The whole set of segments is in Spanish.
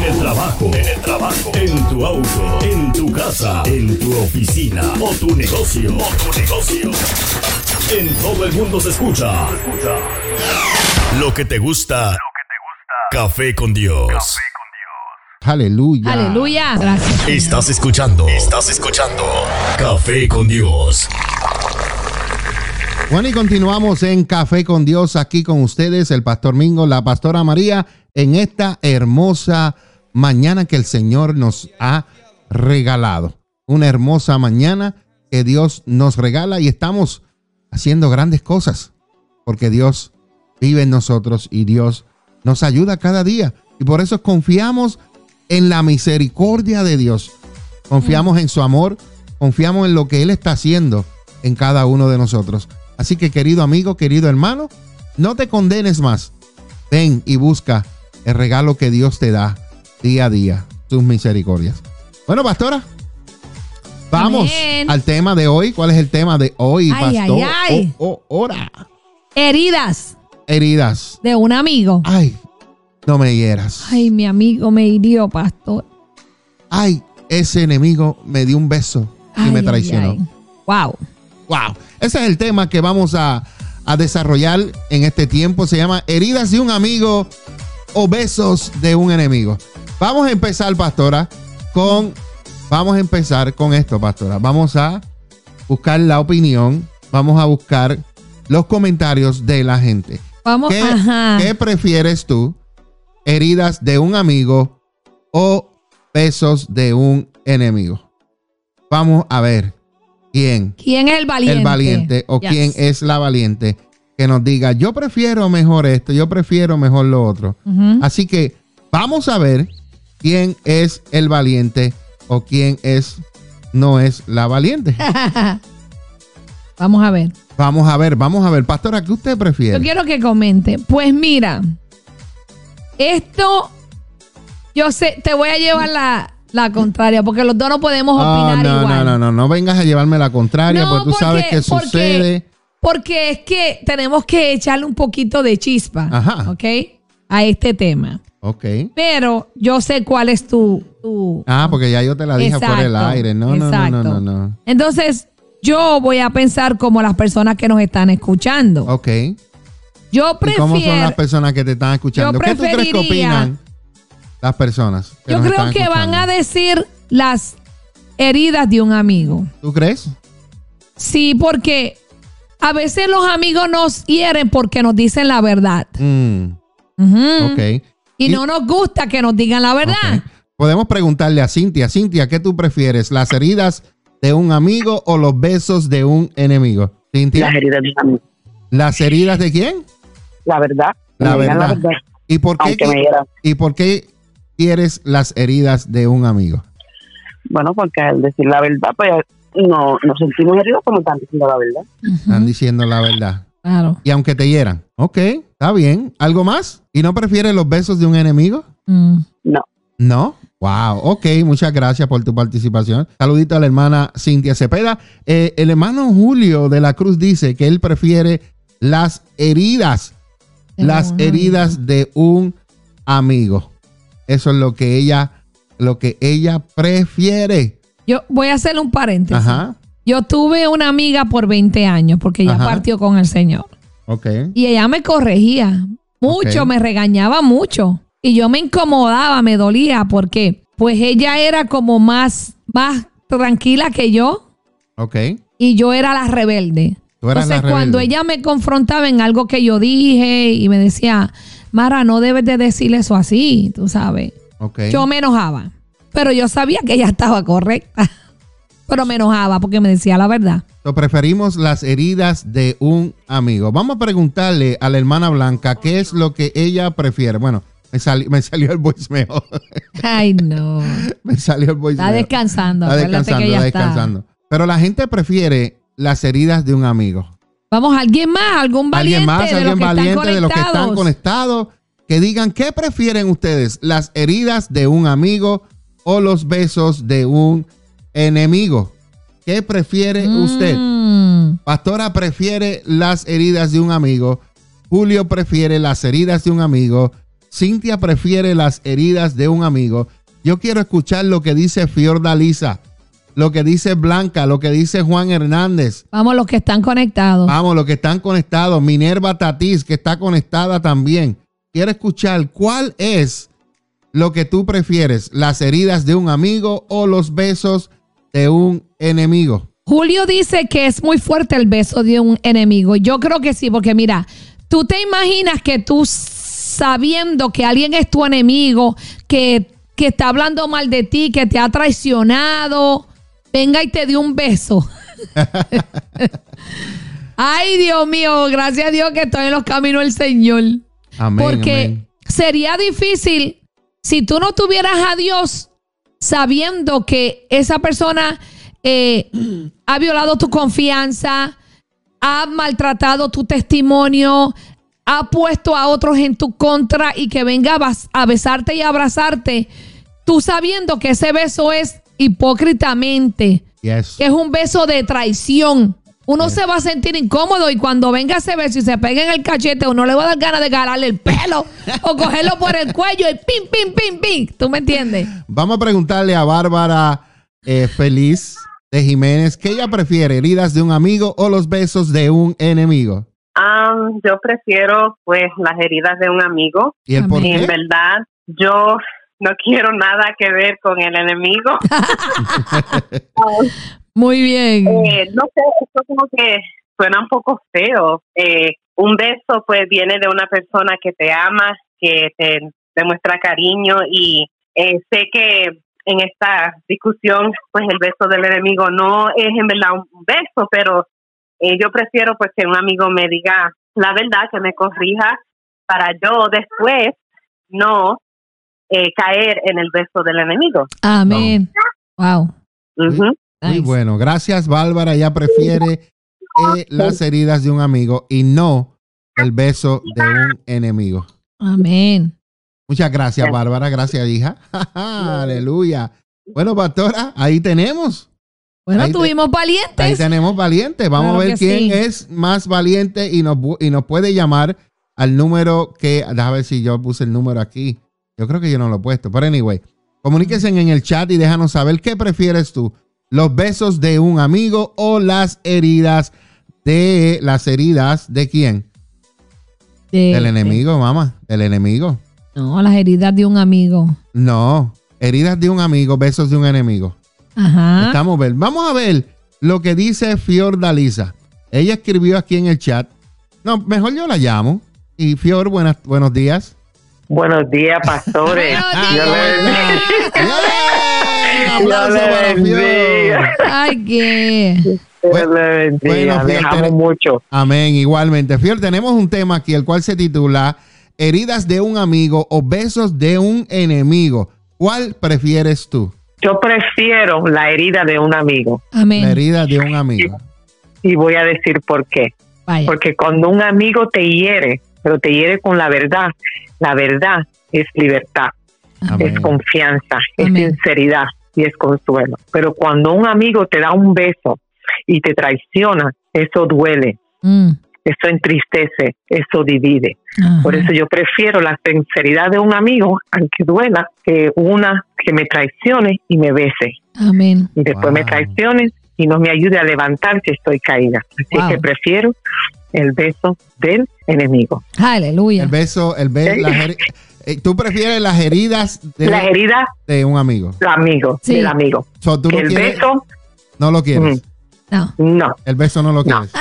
En el trabajo, en el trabajo, en tu auto, en tu casa, en tu oficina o tu negocio, o tu negocio. En todo el mundo se escucha. Lo que te gusta. Café con Dios. Aleluya. Aleluya. Gracias. Estás escuchando. Estás escuchando. Café con Dios. Bueno, y continuamos en Café con Dios aquí con ustedes, el Pastor Mingo, la Pastora María, en esta hermosa mañana que el Señor nos ha regalado. Una hermosa mañana que Dios nos regala y estamos haciendo grandes cosas porque Dios vive en nosotros y Dios nos ayuda cada día. Y por eso confiamos en la misericordia de Dios. Confiamos en su amor, confiamos en lo que Él está haciendo en cada uno de nosotros. Así que querido amigo, querido hermano, no te condenes más. Ven y busca el regalo que Dios te da día a día, sus misericordias. Bueno, pastora, vamos Amén. al tema de hoy. ¿Cuál es el tema de hoy, Ay, pastor? ay, ay. Oh, oh, ora. Heridas Heridas. de un amigo. Ay, no me hieras. Ay, mi amigo me hirió, pastor. Ay, ese enemigo me dio un beso y Ay, me traicionó. Wow. Wow. Ese es el tema que vamos a, a desarrollar en este tiempo. Se llama heridas de un amigo o besos de un enemigo. Vamos a empezar, pastora, con. Vamos a empezar con esto, pastora. Vamos a buscar la opinión. Vamos a buscar los comentarios de la gente. Vamos, ¿Qué, ajá. qué prefieres tú? ¿Heridas de un amigo o besos de un enemigo? Vamos a ver quién ¿Quién es el valiente? el valiente o Yes. quién es la valiente que nos diga, yo prefiero mejor esto, yo prefiero mejor lo otro. Así que vamos a ver quién es el valiente o quién es no es la valiente. Vamos a ver. Vamos a ver, vamos a ver. Pastora, ¿qué usted Yo prefiere? quiero que comente. Pues mira, esto, yo sé, te voy a llevar la, la contraria, porque los dos no podemos Ah, opinar no, igual. no, no, no, no vengas a llevarme la contraria, No, porque tú sabes porque- sucede. Porque es que tenemos que echarle un poquito de chispa, Ajá. ¿ok? A este tema. Ok. Pero yo sé cuál es tu... tu- Ah, porque ya yo te la dije por el aire. No, no, no, no, no, no. Entonces, yo voy a pensar como las personas que nos están escuchando. Ok. Yo ¿Y prefiero... cómo son las personas que te están escuchando? ¿Qué tú crees que opinan las personas? que Yo nos creo están que van a decir las heridas de un amigo. ¿Tú crees? Sí, porque a veces los amigos nos hieren porque nos dicen la verdad. Mm, ok. Y, Y- no nos gusta que nos digan la verdad. Podemos preguntarle a Cintia. Cintia, ¿qué tú prefieres? ¿Las heridas de un amigo o los besos de un enemigo? Cintia. Las heridas de un amigo. ¿Las heridas de quién? La verdad. La me digan verdad. ¿Y por qué, Aunque me hieran. ¿Y por qué quieres las heridas de un amigo? Bueno, porque al decir la verdad, pues no nos sentimos heridos como están diciendo la verdad. Están diciendo la verdad. Claro. Y aunque te hieran. Ok, está bien. ¿Algo más? ¿Y no prefieres los besos de un enemigo? Mm. No. No. Wow, ok, muchas gracias por tu participación. Saludito a la hermana Cintia Cepeda. Eh, el hermano Julio de la Cruz dice que él prefiere las heridas, De las heridas de un amigo. Eso es lo que ella, lo que ella prefiere. Yo voy a hacerle un paréntesis. Ajá, Yo tuve una amiga por 20 años porque ella Ajá. partió con el Señor. ok. Y ella me corregía mucho, me regañaba mucho. Y yo me incomodaba, me dolía porque pues ella era como más, más tranquila que yo Ok. y yo era la rebelde. Tú eras Entonces la cuando rebelde. ella me confrontaba en algo que yo dije y me decía, Mara, no debes de decirle eso así, tú sabes. Ok. Yo me enojaba, pero yo sabía que ella estaba correcta. Pero me enojaba porque me decía la verdad. Preferimos las heridas de un amigo. Vamos a preguntarle a la hermana Blanca qué es lo que ella prefiere. Bueno, me, sali- me salió el voicemail. Ay, no. me salió el voicemail. Está descansando. Está descansando, que está descansando. Pero la gente prefiere las heridas de un amigo. Vamos, alguien más, algún valiente alguien más, alguien valiente de los que están conectados. conectados, que digan qué prefieren ustedes, las heridas de un amigo o los besos de un enemigo. ¿Qué prefiere usted? Mm, Pastora prefiere las heridas de un amigo. Julio prefiere las heridas de un amigo. Cintia prefiere las heridas de un amigo. Yo quiero escuchar lo que dice Fiordalisa, lo que dice Blanca, lo que dice Juan Hernández. Vamos, los que están conectados. Vamos, los que están conectados. Minerva Tatís, que está conectada también. Quiero escuchar cuál es lo que tú prefieres, las heridas de un amigo o los besos de un enemigo. Julio dice que es muy fuerte el beso de un enemigo. Yo creo que sí, porque mira, tú te imaginas que tú sabiendo que alguien es tu enemigo, que, que está hablando mal de ti, que te ha traicionado, venga y te dé un beso. Ay, Dios mío, gracias a Dios que estoy en los caminos del Señor. Amén. Porque amén. sería difícil si tú no tuvieras a Dios sabiendo que esa persona eh, ha violado tu confianza, ha maltratado tu testimonio, ha puesto a otros en tu contra y que venga a besarte y abrazarte, tú sabiendo que ese beso es hipócritamente, Yes. que es un beso de traición. Uno se va a sentir incómodo y cuando venga ese beso y se pegue en el cachete, uno le va a dar ganas de galarle el pelo o cogerlo por el cuello y pim, pim, pim, pim. ¿Tú me entiendes? Vamos a preguntarle a Bárbara eh, Feliz de Jiménez, ¿qué ella prefiere, heridas de un amigo o los besos de un enemigo? Am, yo prefiero pues las heridas de un amigo. ¿Y el por Y en qué? verdad yo no quiero nada que ver con el enemigo. Muy bien. Eh, no sé, esto como que suena un poco feo. Eh, un beso pues viene de una persona que te ama, que te demuestra cariño y eh, sé que en esta discusión pues el beso del enemigo no es en verdad un beso, pero eh, yo prefiero pues que un amigo me diga la verdad, que me corrija para yo después no eh, caer en el beso del enemigo. Amén. Wow. Nice. bueno, gracias Bárbara, ella prefiere eh, las heridas de un amigo y no el beso de un enemigo. Amén. Muchas gracias Bárbara, gracias hija. Aleluya. Bueno, pastora, ahí tenemos. Bueno, Ahí te- tuvimos Ahí valientes. tenemos valientes. Vamos Claro a ver quién sí. es más valiente y nos, y nos puede llamar al número que. Déjame ver si yo puse el número aquí. Yo creo que yo no lo he puesto. Pero anyway, comuníquense en el chat y déjanos saber qué prefieres tú: los besos de un amigo o las heridas de. Las heridas de quién? De- Del enemigo, mamá. Del enemigo. No, las heridas de un amigo. No. Heridas de un amigo, besos de un enemigo. Ajá. Estamos a ver. Vamos a ver lo que dice Fiordalisa. Ella escribió aquí en el chat. No, mejor yo la llamo. Y Fior, buenas, buenos días. Buenos días, pastores. Un aplauso para. Fior. Ay, qué. Dios le bendiga. Bueno, amo mucho. Amén. Igualmente. Fior, tenemos un tema aquí, el cual se titula Heridas de un amigo o besos de un enemigo. ¿Cuál prefieres tú? Yo prefiero la herida de un amigo La Amén. herida de un amigo. y voy a decir por qué. Vaya. Porque cuando un amigo te hiere, pero te hiere con la verdad, la verdad es libertad, Amén. es confianza, es sinceridad y es consuelo. Pero cuando un amigo te da un beso y te traiciona, eso duele, Mm. eso entristece, eso divide. Ajá. Por eso yo prefiero la sinceridad de un amigo, aunque duela, que una que me traicione y me bese. Amén. Y después Wow. me traicione y no me ayude a levantar si estoy caída. Así Wow. que prefiero el beso del enemigo. Aleluya. El beso, el beso, Sí. Las eh, ¿Tú prefieres las heridas de, La herida de un amigo? del amigo, Sí. del amigo. So, ¿Tú no el quieres? beso, No lo quieres. No. no. El beso no lo No. quieres.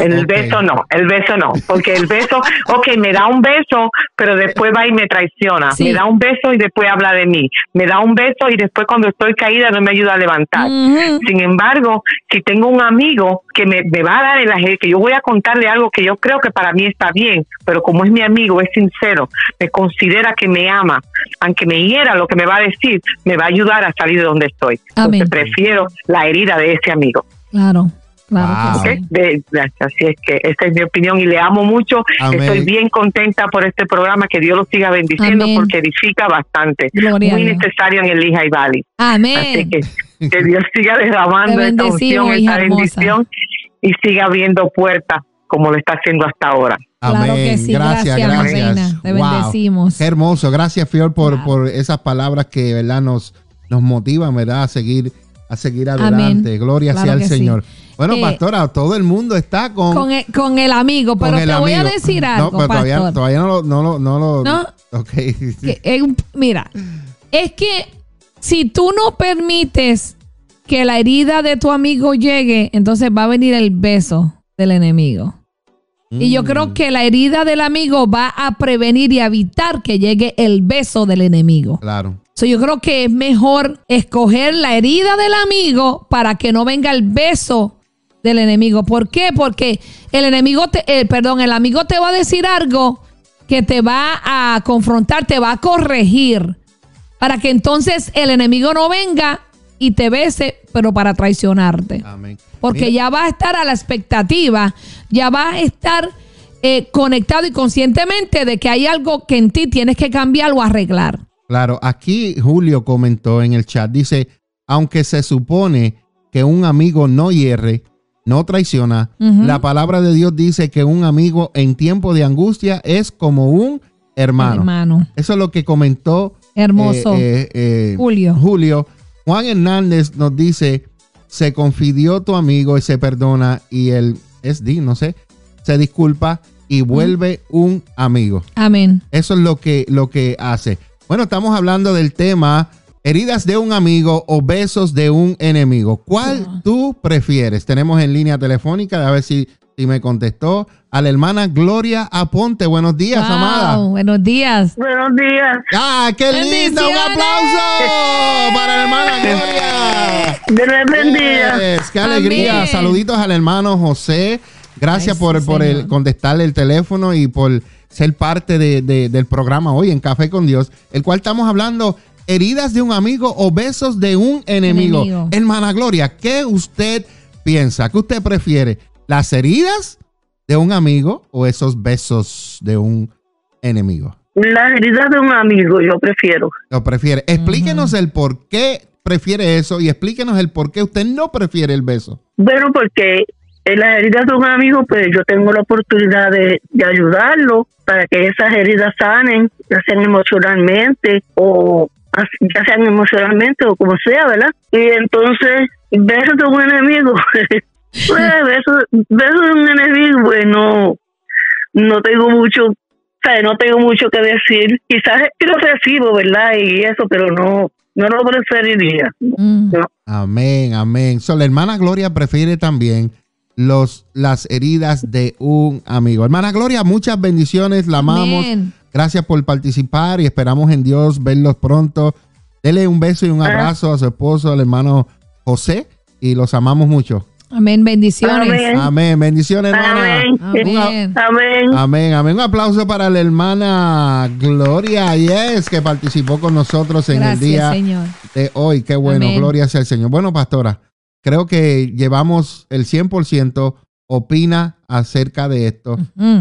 El beso no, el beso no, porque el beso, ok, me da un beso, pero después va y me traiciona. Sí. Me da un beso y después habla de mí. Me da un beso y después cuando estoy caída no me ayuda a levantar. Sin embargo, si tengo un amigo que me, me va a dar el aje- que yo voy a contarle algo que yo creo que para mí está bien, pero como es mi amigo, es sincero, me considera que me ama, aunque me hiera lo que me va a decir, me va a ayudar a salir de donde estoy. Amén. Entonces prefiero la herida de ese amigo. Claro. Claro Wow. que ¿ok? sí. De- de- así es que esta es mi opinión y le amo mucho. Amén. Estoy bien contenta por este programa, que Dios lo siga bendiciendo Amén. porque edifica bastante. Gloria a Muy necesario en el Lehigh Valley. Así Amén. que que Dios siga derramando esta unción, esta hermosa. bendición y siga abriendo puertas como lo está haciendo hasta ahora. Claro que Amén. sí. Gracias, Gracias, gracias. reina. Te Wow. bendecimos. Qué hermoso. Gracias, Fior, por, Wow. por esas palabras que ¿verdad? Nos, nos motivan ¿verdad? a seguir, a seguir adelante. Amén. Gloria Claro sea al sí. Señor. Bueno, Eh, pastora, todo el mundo está con, Con el, con el amigo, pero el te voy a decir No, algo, pero todavía, todavía no lo. No, lo- no, lo- No. Ok. Que es un- mira, es que si tú no permites que la herida de tu amigo llegue, entonces va a venir el beso del enemigo. Y yo Mm. creo que la herida del amigo va a prevenir y evitar que llegue el beso del enemigo. Claro. So, yo creo que es mejor escoger la herida del amigo para que no venga el beso del enemigo. ¿Por qué? Porque el enemigo, te, eh, perdón, el amigo te va a decir algo que te va a confrontar, te va a corregir, para que entonces el enemigo no venga y te bese, pero para traicionarte. Amén. Porque Mira, ya vas a estar a la expectativa, ya vas a estar eh, conectado y conscientemente de que hay algo que en ti tienes que cambiar o arreglar. Claro, aquí Julio comentó en el chat, dice, aunque se supone que un amigo no hierre, no traiciona, la palabra de Dios dice que un amigo en tiempo de angustia es como un hermano. Hermano. Eso es lo que comentó Hermoso. eh, eh, eh, Julio. Julio. Juan Hernández nos dice, se confidió tu amigo y se perdona y él es di, no sé, se disculpa y vuelve un amigo. Amén. Eso es lo que, lo que hace. Bueno, estamos hablando del tema heridas de un amigo o besos de un enemigo. ¿Cuál tú prefieres? Tenemos en línea telefónica, a ver si, si me contestó, a la hermana Gloria Aponte. Buenos días, Wow, amada. Buenos días. Buenos días. ¡Ah, qué linda! ¡Un aplauso para la hermana Gloria! Dios bendiga. Yes, ¡Qué alegría! Amén. Saluditos al hermano José. Gracias Ay, por, sí, por el, contestarle el teléfono y por ser parte de- de- del programa hoy en Café con Dios, el cual estamos hablando heridas de un amigo o besos de un enemigo. Enemigo. Hermana Gloria, ¿qué usted piensa? ¿Qué usted prefiere? ¿Las heridas de un amigo o esos besos de un enemigo? Las heridas de un amigo, yo prefiero. Lo prefiere. Explíquenos el por qué prefiere eso y explíquenos el por qué usted no prefiere el beso. Bueno, porque en las heridas de un amigo, pues yo tengo la oportunidad de, de ayudarlo para que esas heridas sanen, ya sean emocionalmente o ya sean emocionalmente o como sea, ¿verdad? Y entonces, besos de un enemigo, pues besos, besos de un enemigo, pues no, no tengo mucho, o sea, no tengo mucho que decir. Quizás es lo recibo, ¿verdad? Y eso, pero no, no lo preferiría. Mm. Amén, amén. So, la hermana Gloria prefiere también los, las heridas de un amigo. Hermana Gloria, muchas bendiciones, la amamos. Amén. Gracias por participar y esperamos en Dios verlos pronto. Dele un beso y un abrazo a su esposo, al hermano José, y los amamos mucho. Amén. Bendiciones. Amén. Amén. Bendiciones, hermana. Amén. Amén. Amén. Amén, amén. Un aplauso para la hermana Gloria Yes, que participó con nosotros en Gracias, el día Señor. de hoy. Qué bueno, Amén. gloria sea el Señor. Bueno, pastora, creo que llevamos el 100% opina acerca de esto,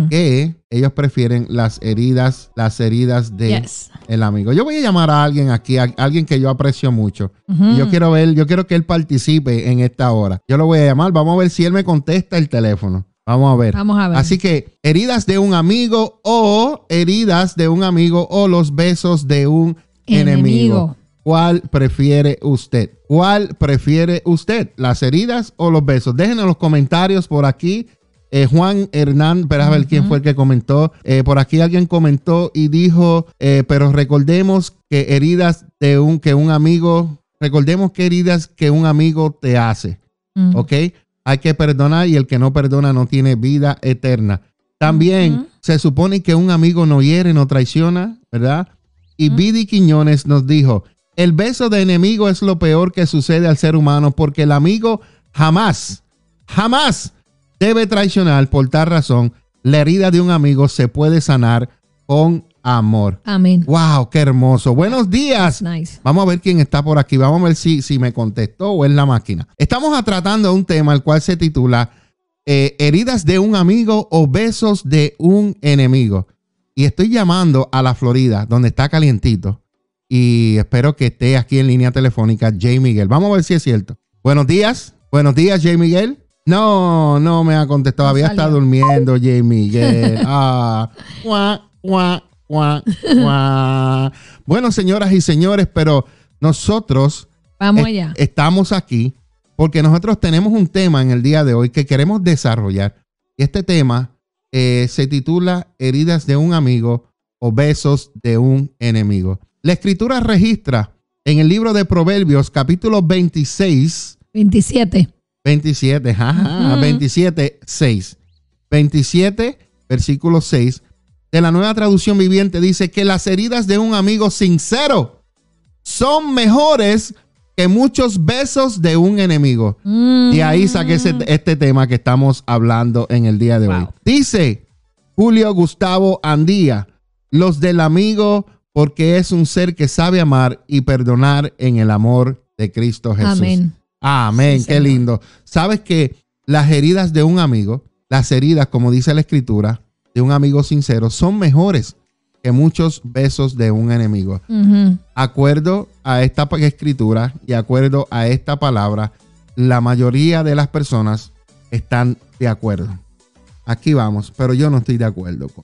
que ellos prefieren las heridas, las heridas de Yes. el amigo. Yo voy a llamar a alguien aquí, a alguien que yo aprecio mucho. Y Yo quiero ver, yo quiero que él participe en esta hora. Yo lo voy a llamar, vamos a ver si él me contesta el teléfono. Vamos a ver. Vamos a ver. Así que heridas de un amigo o heridas de un amigo o los besos de un enemigo. Enemigo. ¿Cuál prefiere usted? ¿Cuál prefiere usted? ¿Las heridas o los besos? Dejen en los comentarios por aquí. Eh, Juan Hernán, espera a ver quién fue el que comentó. Eh, por aquí alguien comentó y dijo, eh, pero recordemos que heridas de un, que un amigo, recordemos que heridas que un amigo te hace. ¿ok? Hay que perdonar y el que no perdona no tiene vida eterna. También se supone que un amigo no hiere, no traiciona, ¿verdad? Y Vidi Quiñones nos dijo, el beso de enemigo es lo peor que sucede al ser humano porque el amigo jamás, jamás debe traicionar. Por tal razón, la herida de un amigo se puede sanar con amor. Amén. ¡Wow! ¡Qué hermoso! Buenos días. Nice. Vamos a ver quién está por aquí. Vamos a ver si, si me contestó o es la máquina. Estamos tratando un tema el cual se titula eh, Heridas de un amigo o besos de un enemigo. Y estoy llamando a la Florida, donde está calientito. Y espero que esté aquí en línea telefónica Jay Miguel. Vamos a ver si es cierto. Buenos días. Buenos días, Jay Miguel. No, no me ha contestado. Había salió. estado durmiendo, J. Miguel. Ah, guá, guá, guá, guá. Bueno, señoras y señores, pero nosotros Vamos es- allá. estamos aquí porque nosotros tenemos un tema en el día de hoy que queremos desarrollar. Y este tema eh, se titula Heridas de un amigo o besos de un enemigo. La escritura registra en el libro de Proverbios capítulo 26 27. 27, ajá, Ujú. 27, 6. 27, versículo 6 de la nueva traducción viviente dice que las heridas de un amigo sincero son mejores que muchos besos de un enemigo. De ahí saqué ese- este tema que estamos hablando en el día de hoy. Dice Julio Gustavo Andía, los del amigo, porque es un ser que sabe amar y perdonar en el amor de Cristo Jesús. Amén. Amén, Sí, qué Señor. lindo. Sabes que las heridas de un amigo, las heridas, como dice la escritura, de un amigo sincero, son mejores que muchos besos de un enemigo. Acuerdo a esta escritura y acuerdo a esta palabra, la mayoría de las personas están de acuerdo. Aquí vamos, pero yo no estoy de acuerdo. con-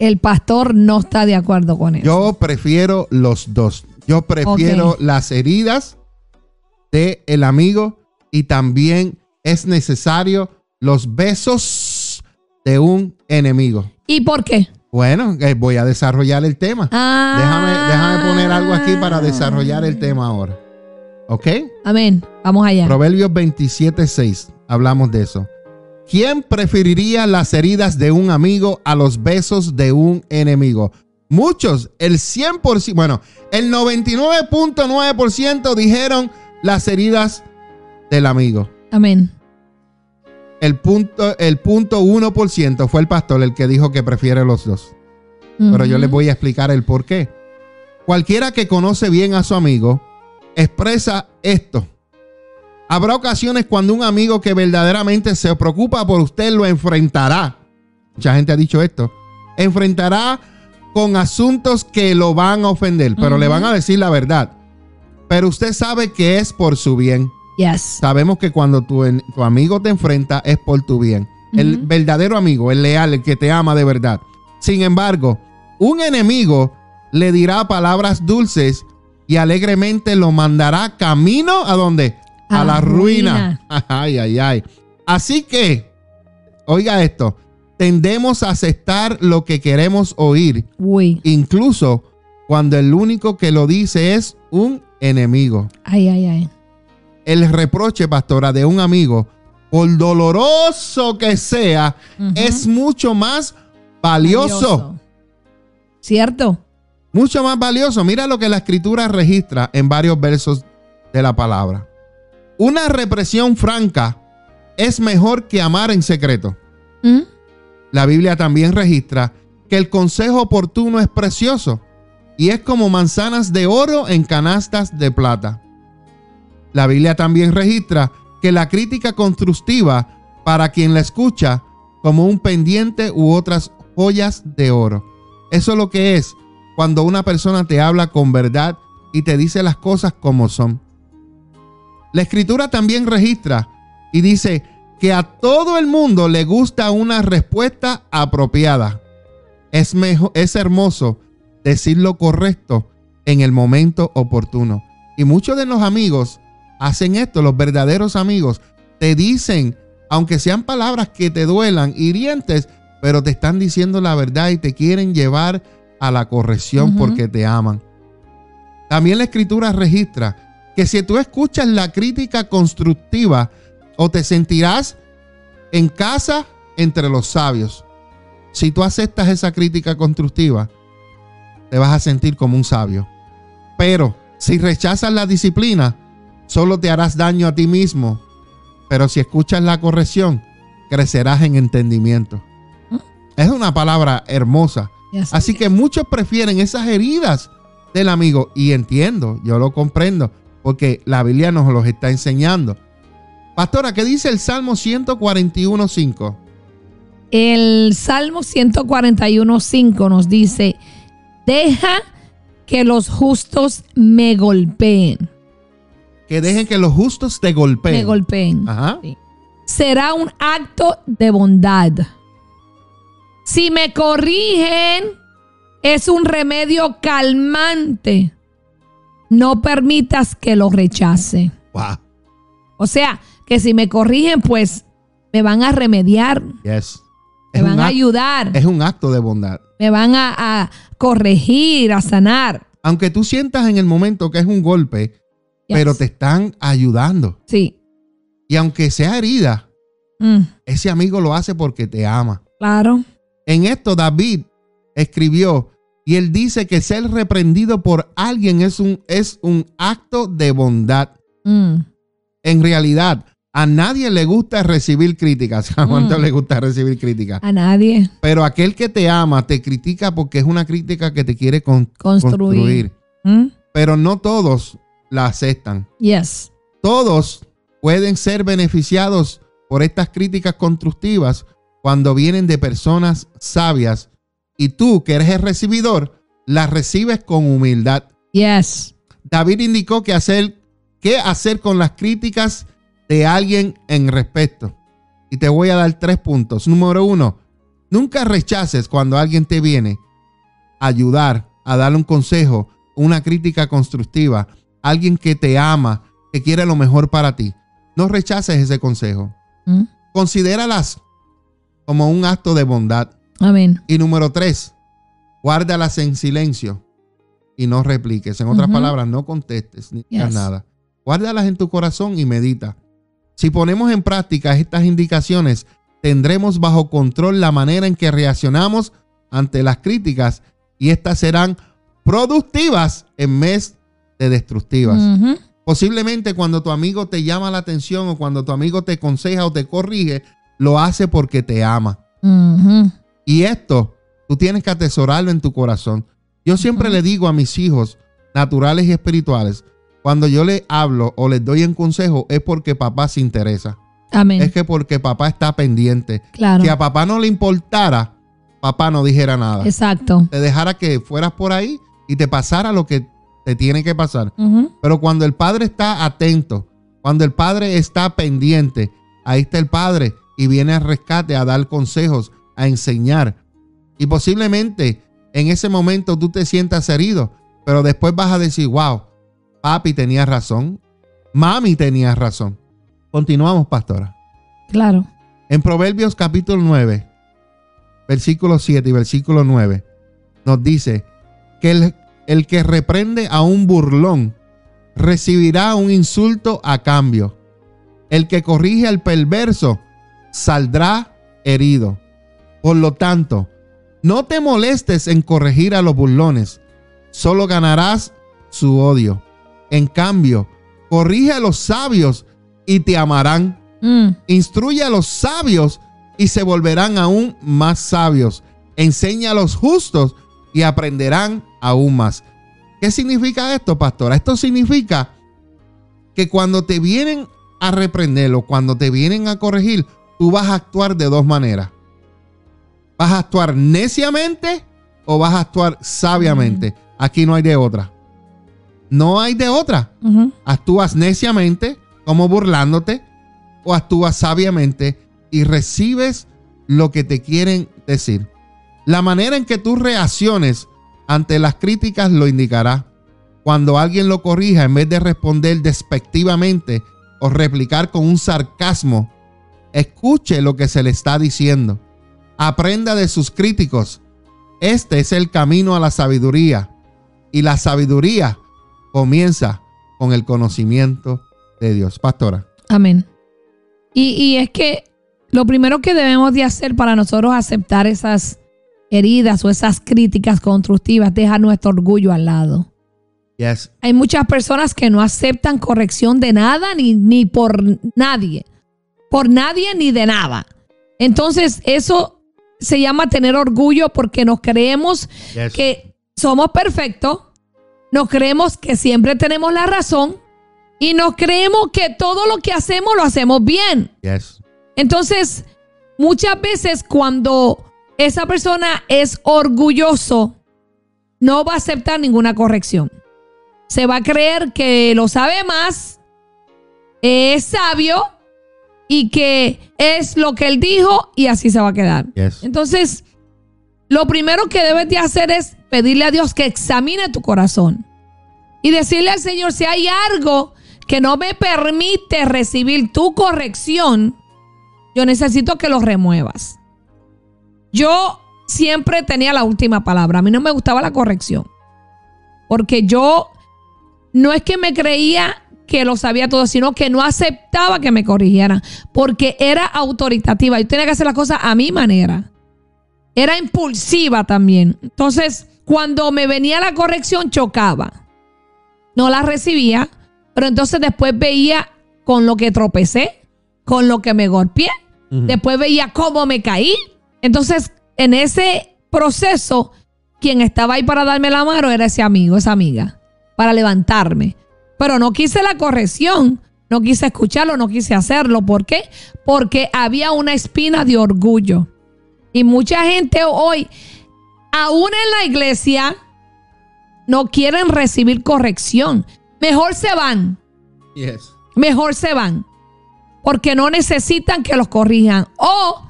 El pastor no está de acuerdo con eso. Yo prefiero los dos. Yo prefiero Ok. las heridas de el amigo y también es necesario los besos de un enemigo. ¿Y por qué? Bueno, eh, voy a desarrollar el tema. Ah. Déjame, déjame poner algo aquí para desarrollar el tema ahora. ¿Ok? Amén. Vamos allá. Proverbios 27:6. Hablamos de eso. ¿Quién preferiría las heridas de un amigo a los besos de un enemigo? Muchos, el 100%, bueno, el 99.9% dijeron las heridas del amigo. Amén. El punto, el punto 1% fue el pastor el que dijo que prefiere los dos. Pero yo les voy a explicar el por qué. Cualquiera que conoce bien a su amigo expresa esto. Habrá ocasiones cuando un amigo que verdaderamente se preocupa por usted lo enfrentará. Mucha gente ha dicho esto. Enfrentará con asuntos que lo van a ofender, pero le van a decir la verdad. Pero usted sabe que es por su bien. Yes. Sabemos que cuando tu, amigo te enfrenta es por tu bien. El verdadero amigo, el leal, el que te ama de verdad. Sin embargo, un enemigo le dirá palabras dulces y alegremente lo mandará camino a dónde? A, A la la ruina. Ay, ay, ay. Así que, oiga esto, tendemos a aceptar lo que queremos oír, Uy. incluso cuando el único que lo dice es un enemigo Ay, ay, ay. el reproche, pastora, de un amigo, por doloroso que sea, es mucho más valioso. ¿Cierto? Mucho más valioso. Mira lo que la escritura registra en varios versos de la palabra. Una represión franca es mejor que amar en secreto. ¿Mm? La Biblia también registra que el consejo oportuno es precioso y es como manzanas de oro en canastas de plata. La Biblia también registra que la crítica constructiva para quien la escucha como un pendiente u otras joyas de oro. Eso es lo que es cuando una persona te habla con verdad y te dice las cosas como son. La escritura también registra y dice que a todo el mundo le gusta una respuesta apropiada. Es, mejo- es hermoso decir lo correcto en el momento oportuno. Y muchos de los amigos hacen esto, los verdaderos amigos, te dicen, aunque sean palabras que te duelan, hirientes, pero te están diciendo la verdad y te quieren llevar a la corrección porque te aman. También la escritura registra que si tú escuchas la crítica constructiva, o te sentirás en casa entre los sabios. Si tú aceptas esa crítica constructiva, te vas a sentir como un sabio. Pero si rechazas la disciplina, solo te harás daño a ti mismo. Pero si escuchas la corrección, crecerás en entendimiento. Es una palabra hermosa. Así que muchos prefieren esas heridas del amigo. Y entiendo, yo lo comprendo, porque la Biblia nos los está enseñando. Pastora, ¿qué dice el Salmo 141.5? El Salmo 141.5 nos dice, deja que los justos me golpeen. Que dejen que los justos te golpeen. Me golpeen. Ajá. Sí. será un acto de bondad. Si me corrigen, es un remedio calmante. No permitas que lo rechace. Wow. O sea, que si me corrigen, pues me van a remediar, Yes. me Es van a ayudar, es un acto de bondad. me van a, a corregir, a sanar. Aunque tú sientas en el momento que es un golpe, Yes. pero te están ayudando. Sí. Y aunque sea herida, Mm, ese amigo lo hace porque te ama. claro. En esto David escribió y él dice que ser reprendido por alguien es un, es un acto de bondad. Mm, En realidad, a nadie le gusta recibir críticas. ¿A cuánto Mm. le gusta recibir críticas? a nadie. Pero aquel que te ama te critica porque es una crítica que te quiere con- Construir. construir. Mm, Pero no todos la aceptan. yes. Todos pueden ser beneficiados por estas críticas constructivas cuando vienen de personas sabias y tú, que eres el recibidor, las recibes con humildad. Yes. David indicó que hacer, qué hacer con las críticas de alguien en respeto. Y te voy a dar tres puntos. Número uno, nunca rechaces cuando alguien te viene a ayudar, a darle un consejo, una crítica constructiva, alguien que te ama, que quiere lo mejor para ti. No rechaces ese consejo. Mm, Considéralas como un acto de bondad. Amén. Y número tres, guárdalas en silencio y no repliques. En otras Ujú. palabras, no contestes ni digas Yes. nada. Guárdalas en tu corazón y medita. Si ponemos en práctica estas indicaciones, tendremos bajo control la manera en que reaccionamos ante las críticas y estas serán productivas en vez de destructivas. Ujú. Posiblemente cuando tu amigo te llama la atención o cuando tu amigo te aconseja o te corrige, lo hace porque te ama. Ujú. Y esto tú tienes que atesorarlo en tu corazón. Yo siempre le digo a mis hijos, naturales y espirituales, cuando yo les hablo o les doy un consejo, es porque papá se interesa. Amén. Es que porque papá está pendiente. claro. Si a papá no le importara, papá no dijera nada. Exacto. Te dejara que fueras por ahí y te pasara lo que te tiene que pasar. Pero cuando el padre está atento, cuando el padre está pendiente, ahí está el padre y viene al rescate a dar consejos, a enseñar. Y posiblemente en ese momento tú te sientas herido, pero después vas a decir, wow, papi tenía razón, mami tenía razón. Continuamos, pastora. Claro. En Proverbios capítulo 9, versículo 7 y versículo 9, nos dice que el, el que reprende a un burlón recibirá un insulto a cambio. El que corrige al perverso saldrá herido. Por lo tanto, no te molestes en corregir a los burlones, solo ganarás su odio. En cambio, corrige a los sabios y te amarán. Mm, Instruye a los sabios y se volverán aún más sabios. Enseña a los justos y aprenderán aún más. ¿Qué significa esto, pastora? Esto significa que cuando te vienen a reprender o cuando te vienen a corregir, tú vas a actuar de dos maneras. ¿Vas a actuar neciamente o vas a actuar sabiamente? Aquí no hay de otra. No hay de otra actúas neciamente, como burlándote, o actúas sabiamente y recibes lo que te quieren decir. La manera en que tú reacciones ante las críticas lo indicará. Cuando alguien lo corrija, en vez de responder despectivamente o replicar con un sarcasmo, escuche lo que se le está diciendo. Aprenda de sus críticos. Este es el camino a la sabiduría. Y la sabiduría comienza con el conocimiento de Dios. Pastora. Amén. Y, y es que lo primero que debemos de hacer para nosotros aceptar esas heridas o esas críticas constructivas dejar nuestro orgullo al lado. Yes. Hay muchas personas que no aceptan corrección de nada ni, ni por nadie. Por nadie ni de nada. Entonces, eso se llama tener orgullo porque nos creemos Yes. que somos perfectos, nos creemos que siempre tenemos la razón y nos creemos que todo lo que hacemos lo hacemos bien. Yes. Entonces, muchas veces cuando esa persona es orgulloso, no va a aceptar ninguna corrección. Se va a creer que lo sabe más, es sabio y que es lo que él dijo y así se va a quedar. Yes. Entonces, lo primero que debes de hacer es pedirle a Dios que examine tu corazón y decirle al Señor si hay algo que no me permite recibir tu corrección, yo necesito que lo remuevas. Yo siempre tenía la última palabra. A mí no me gustaba la corrección. Porque yo no es que me creía que lo sabía todo, sino que no aceptaba que me corrigieran. Porque era autoritativa. Yo tenía que hacer las cosas a mi manera. Era impulsiva también. Entonces, cuando me venía la corrección, chocaba. No la recibía. Pero entonces después veía con lo que tropecé, con lo que me golpeé. Después veía cómo me caí. Entonces, en ese proceso, quien estaba ahí para darme la mano era ese amigo, esa amiga, para levantarme. Pero no quise la corrección, no quise escucharlo, no quise hacerlo. ¿Por qué? Porque había una espina de orgullo. Y mucha gente hoy, aún en la iglesia, no quieren recibir corrección. Mejor se van. Yes. Mejor se van. Porque no necesitan que los corrijan. O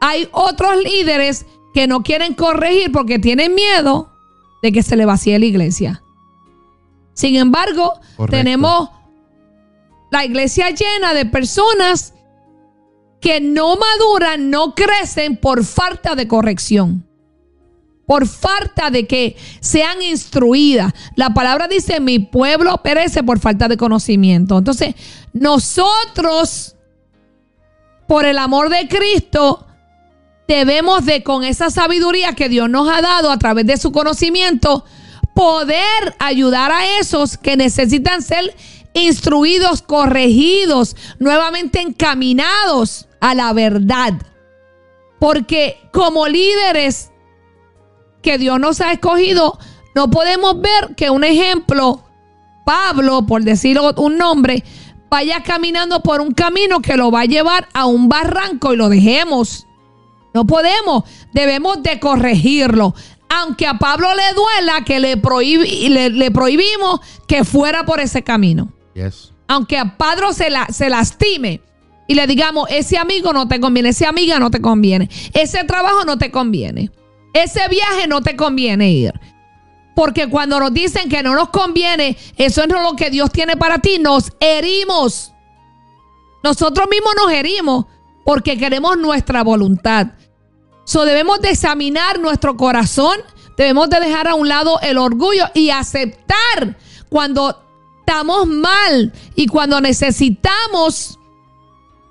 hay otros líderes que no quieren corregir porque tienen miedo de que se le vacíe la iglesia. Sin embargo, Correcto. tenemos la iglesia llena de personas que no maduran, no crecen por falta de corrección. Por falta de que sean instruidas. La palabra dice, mi pueblo perece por falta de conocimiento. Entonces, nosotros, por el amor de Cristo, debemos de, con esa sabiduría que Dios nos ha dado a través de su conocimiento, poder ayudar a esos que necesitan ser instruidos, corregidos, nuevamente encaminados a la verdad. Porque como líderes que Dios nos ha escogido, no podemos ver que un ejemplo, Pablo, por decirlo un nombre, vaya caminando por un camino que lo va a llevar a un barranco y lo dejemos. No podemos, debemos de corregirlo. Aunque a Pablo le duela que le, prohibi- le, le prohibimos que fuera por ese camino. Yes. Aunque a Pablo se, la, se lastime y le digamos, ese amigo no te conviene, esa amiga no te conviene, ese trabajo no te conviene, ese viaje no te conviene ir. Porque cuando nos dicen que no nos conviene, eso no es lo que Dios tiene para ti, nos herimos. Nosotros mismos nos herimos porque queremos nuestra voluntad. So, debemos de examinar nuestro corazón, debemos de dejar a un lado el orgullo y aceptar cuando estamos mal y cuando necesitamos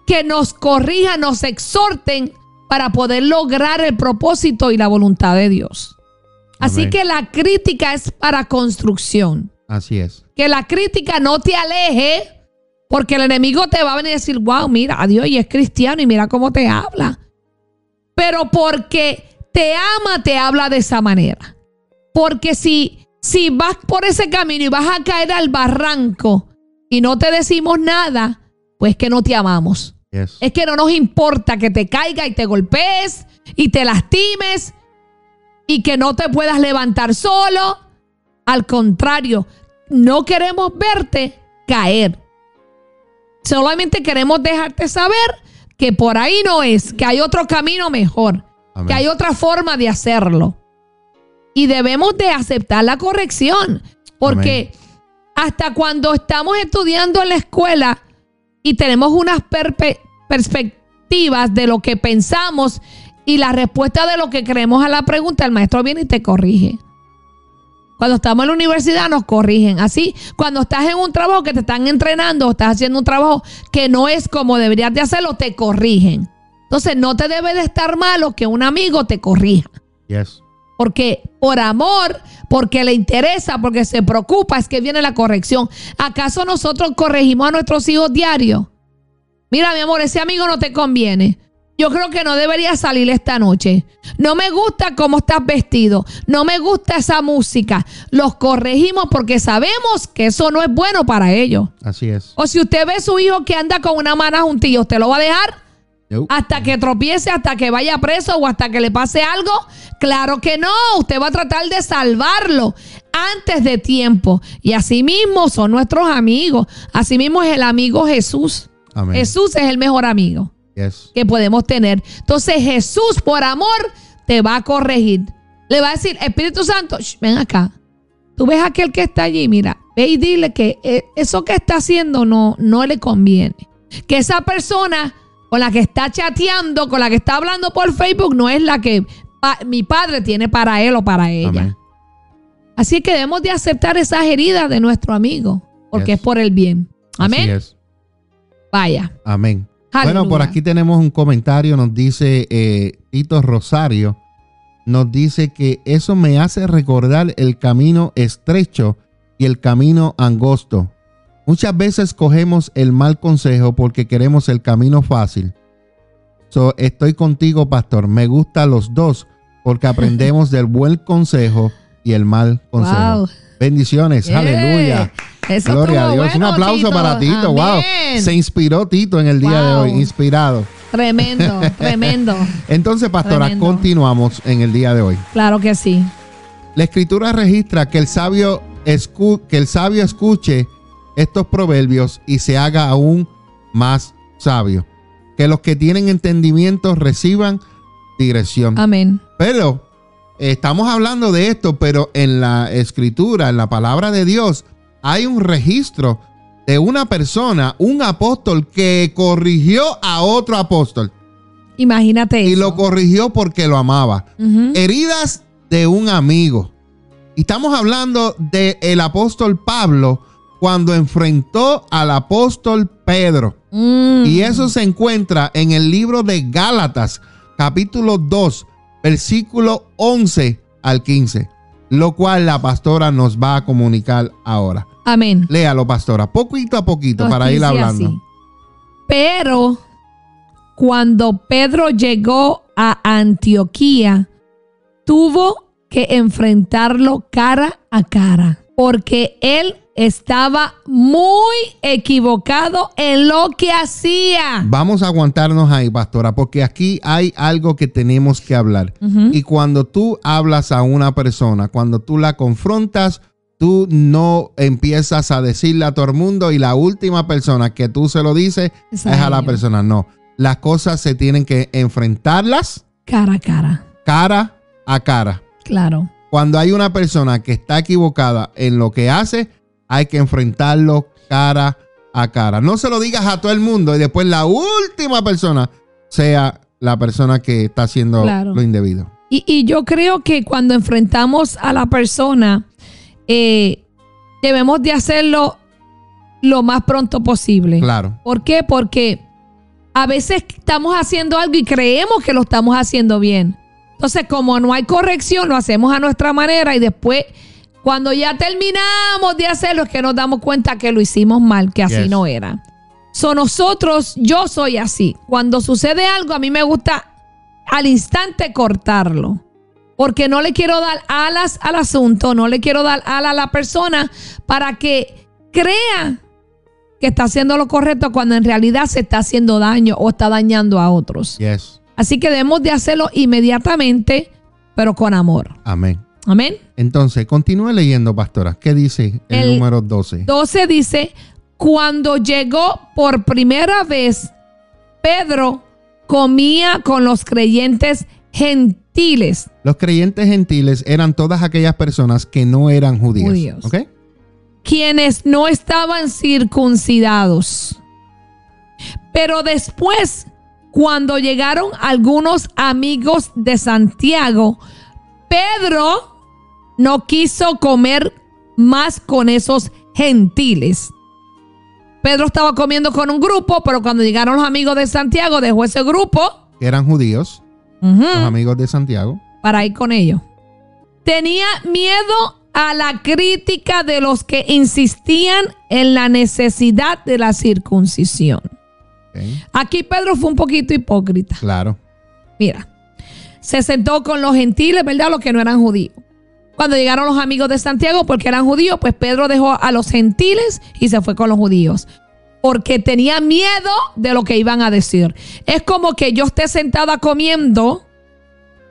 que nos corrijan, nos exhorten para poder lograr el propósito y la voluntad de Dios. Así Amén. que la crítica es para construcción. Así es. Que la crítica no te aleje, porque el enemigo te va a venir a decir, wow, mira, a Dios y es cristiano y mira cómo te habla. Pero porque te ama, te habla de esa manera. Porque si, si vas por ese camino y vas a caer al barranco y no te decimos nada, pues que no te amamos. Yes. Es que no nos importa que te caiga y te golpees y te lastimes y que no te puedas levantar solo. Al contrario, no queremos verte caer. Solamente queremos dejarte saber que por ahí no es, que hay otro camino mejor, Amén. que hay otra forma de hacerlo. Y debemos de aceptar la corrección, porque hasta cuando estamos estudiando en la escuela y tenemos unas perpe- perspectivas de lo que pensamos y la respuesta de lo que creemos a la pregunta, el maestro viene y te corrige. Cuando estamos en la universidad nos corrigen. Así, cuando estás en un trabajo que te están entrenando o estás haciendo un trabajo que no es como deberías de hacerlo, te corrigen. Entonces no te debe de estar malo que un amigo te corrija. Yes. Porque por amor, porque le interesa, porque se preocupa, es que viene la corrección. ¿Acaso nosotros corregimos a nuestros hijos diario? Mira, mi amor, ese amigo no te conviene. Yo creo que no deberías salir esta noche. No me gusta cómo estás vestido. No me gusta esa música. Los corregimos porque sabemos que eso no es bueno para ellos. Así es. O si usted ve a su hijo que anda con una mano juntillo, ¿usted lo va a dejar? No. hasta que tropiece, hasta que vaya preso o hasta que le pase algo? Claro que no, usted va a tratar de salvarlo antes de tiempo. Y así mismo son nuestros amigos, así mismo es el amigo Jesús. Amén. Jesús es el mejor amigo Yes. que podemos tener. Entonces Jesús por amor te va a corregir. Le va a decir, Espíritu Santo, "Shh, ven acá. Tú ves a aquel que está allí, mira, ve y dile que eh, eso que está haciendo no, no le conviene. Que esa persona con la que está chateando, con la que está hablando por Facebook, no es la que pa- mi padre tiene para él o para ella. Amén. Así que debemos de aceptar esas heridas de nuestro amigo, porque Yes. es por el bien. Así Amén. es. Vaya. Amén. Bueno, por aquí tenemos un comentario, nos dice eh, Tito Rosario, nos dice que eso me hace recordar el camino estrecho y el camino angosto. Muchas veces cogemos el mal consejo porque queremos el camino fácil. So, estoy contigo, pastor. Me gustan los dos porque aprendemos del buen consejo y el mal consejo. Wow. Bendiciones, Yeah. aleluya. Eso Gloria a Dios. bueno, Un aplauso Tito. para Tito. Wow. Se inspiró Tito en el día de hoy, inspirado. Tremendo, tremendo. Entonces, pastora, Tremendo. continuamos en el día de hoy. Claro que sí. La escritura registra que el sabio escu- que el sabio escuche estos proverbios y se haga aún más sabio. Que los que tienen entendimiento reciban dirección. Amén. Pero estamos hablando de esto, pero en la escritura, en la palabra de Dios, hay un registro de una persona, un apóstol que corrigió a otro apóstol Imagínate y eso. lo corrigió porque lo amaba. Heridas de un amigo. Y estamos hablando del apóstol Pablo cuando enfrentó al apóstol Pedro. Mm. Y eso se encuentra en el libro de Gálatas, capítulo 2, versículo 11 al 15, lo cual la pastora nos va a comunicar ahora. Amén. Léalo, pastora, poquito a poquito Nos para ir hablando. así. Pero cuando Pedro llegó a Antioquía, tuvo que enfrentarlo cara a cara, porque él estaba muy equivocado en lo que hacía. Vamos a aguantarnos ahí, pastora, porque aquí hay algo que tenemos que hablar. Y cuando tú hablas a una persona, cuando tú la confrontas, tú no empiezas a decirle a todo el mundo y la última persona que tú se lo dices Es es a la persona. No, las cosas se tienen que enfrentarlas Cara a cara, cara a cara. claro. Cuando hay una persona que está equivocada en lo que hace, hay que enfrentarlo cara a cara. No se lo digas a todo el mundo y después la última persona sea la persona que está haciendo Claro. lo indebido. Y, y yo creo que cuando enfrentamos a la persona, eh, debemos de hacerlo lo más pronto posible. Claro. ¿Por qué? Porque a veces estamos haciendo algo y creemos que lo estamos haciendo bien. Entonces, como no hay corrección, lo hacemos a nuestra manera y después, cuando ya terminamos de hacerlo, es que nos damos cuenta que lo hicimos mal, que así Yes. no era. So, nosotros, yo soy así. Cuando sucede algo, a mí me gusta al instante cortarlo. Porque no le quiero dar alas al asunto, no le quiero dar alas a la persona para que crea que está haciendo lo correcto cuando en realidad se está haciendo daño o está dañando a otros. Yes. Así que debemos de hacerlo inmediatamente, pero con amor. Amén. Amén. Entonces, continúe leyendo, pastora. ¿Qué dice el, El- número 12? 12 dice, cuando llegó por primera vez, Pedro comía con los creyentes gentiles. Los creyentes gentiles eran todas aquellas personas que no eran judíos. Judíos. ¿Ok? quienes no estaban circuncidados. Pero después, cuando llegaron algunos amigos de Santiago, Pedro no quiso comer más con esos gentiles. Pedro estaba comiendo con un grupo, pero cuando llegaron los amigos de Santiago, dejó ese grupo Que eran judíos, los amigos de Santiago. para ir con ellos. Tenía miedo a la crítica de los que insistían en la necesidad de la circuncisión. Aquí Pedro fue un poquito hipócrita. Claro. Mira, se sentó con los gentiles, ¿verdad? Los que no eran judíos. Cuando llegaron los amigos de Santiago, porque eran judíos, pues Pedro dejó a los gentiles y se fue con los judíos. Porque tenía miedo de lo que iban a decir. Es como que yo esté sentada comiendo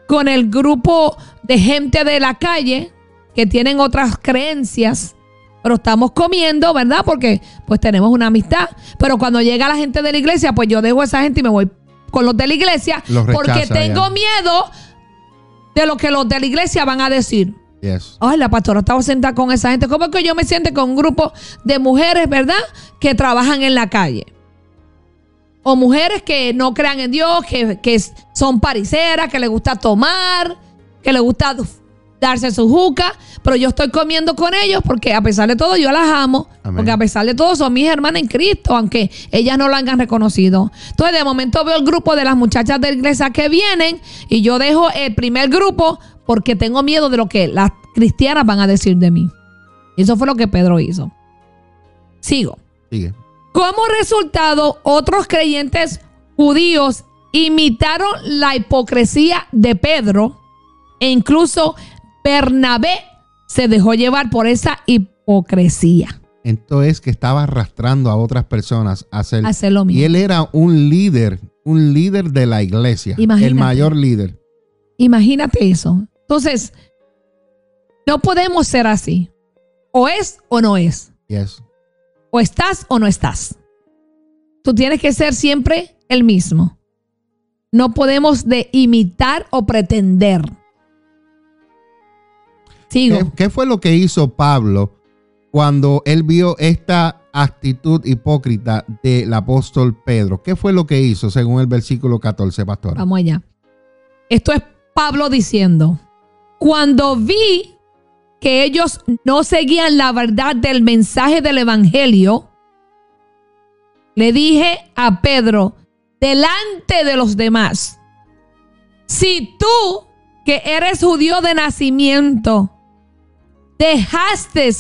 con el grupo de gente de la calle que tienen otras creencias pero estamos comiendo, ¿verdad? Porque pues tenemos una amistad. Pero cuando llega la gente de la iglesia, pues yo dejo a esa gente y me voy con los de la iglesia Los porque tengo miedo de lo que los de la iglesia van a decir. Yes. Ay, la pastora estaba sentada con esa gente. ¿Cómo es que yo me siento con un grupo de mujeres, verdad? Que trabajan en la calle. O mujeres que no crean en Dios, que, que son pariseras, que les gusta tomar, que les gusta darse su juca. Pero yo estoy comiendo con ellos porque a pesar de todo yo las amo. Amén. Porque a pesar de todo son mis hermanas en Cristo, aunque ellas no lo hayan reconocido. Entonces de momento veo el grupo de las muchachas de la iglesia que vienen y yo dejo el primer grupo porque tengo miedo de lo que las cristianas van a decir de mí. Eso fue lo que Pedro hizo. Sigo. Sigue. Como resultado, otros creyentes judíos imitaron la hipocresía de Pedro e incluso Bernabé se dejó llevar por esa hipocresía. Entonces que estaba arrastrando a otras personas a hacer, Hacer lo y mismo. él era un líder, un líder de la iglesia, Imagínate. el mayor líder. Imagínate eso. Entonces, no podemos ser así. O es o no es. Yes. O estás o no estás. Tú tienes que ser siempre el mismo. No podemos de imitar o pretender. Sigo. ¿Qué, qué fue lo que hizo Pablo cuando él vio esta actitud hipócrita del apóstol Pedro? ¿Qué fue lo que hizo según el versículo 14, pastor? Vamos allá. Esto es Pablo diciendo, cuando vi que ellos no seguían la verdad del mensaje del Evangelio, le dije a Pedro, delante de los demás, si tú, que eres judío de nacimiento, dejaste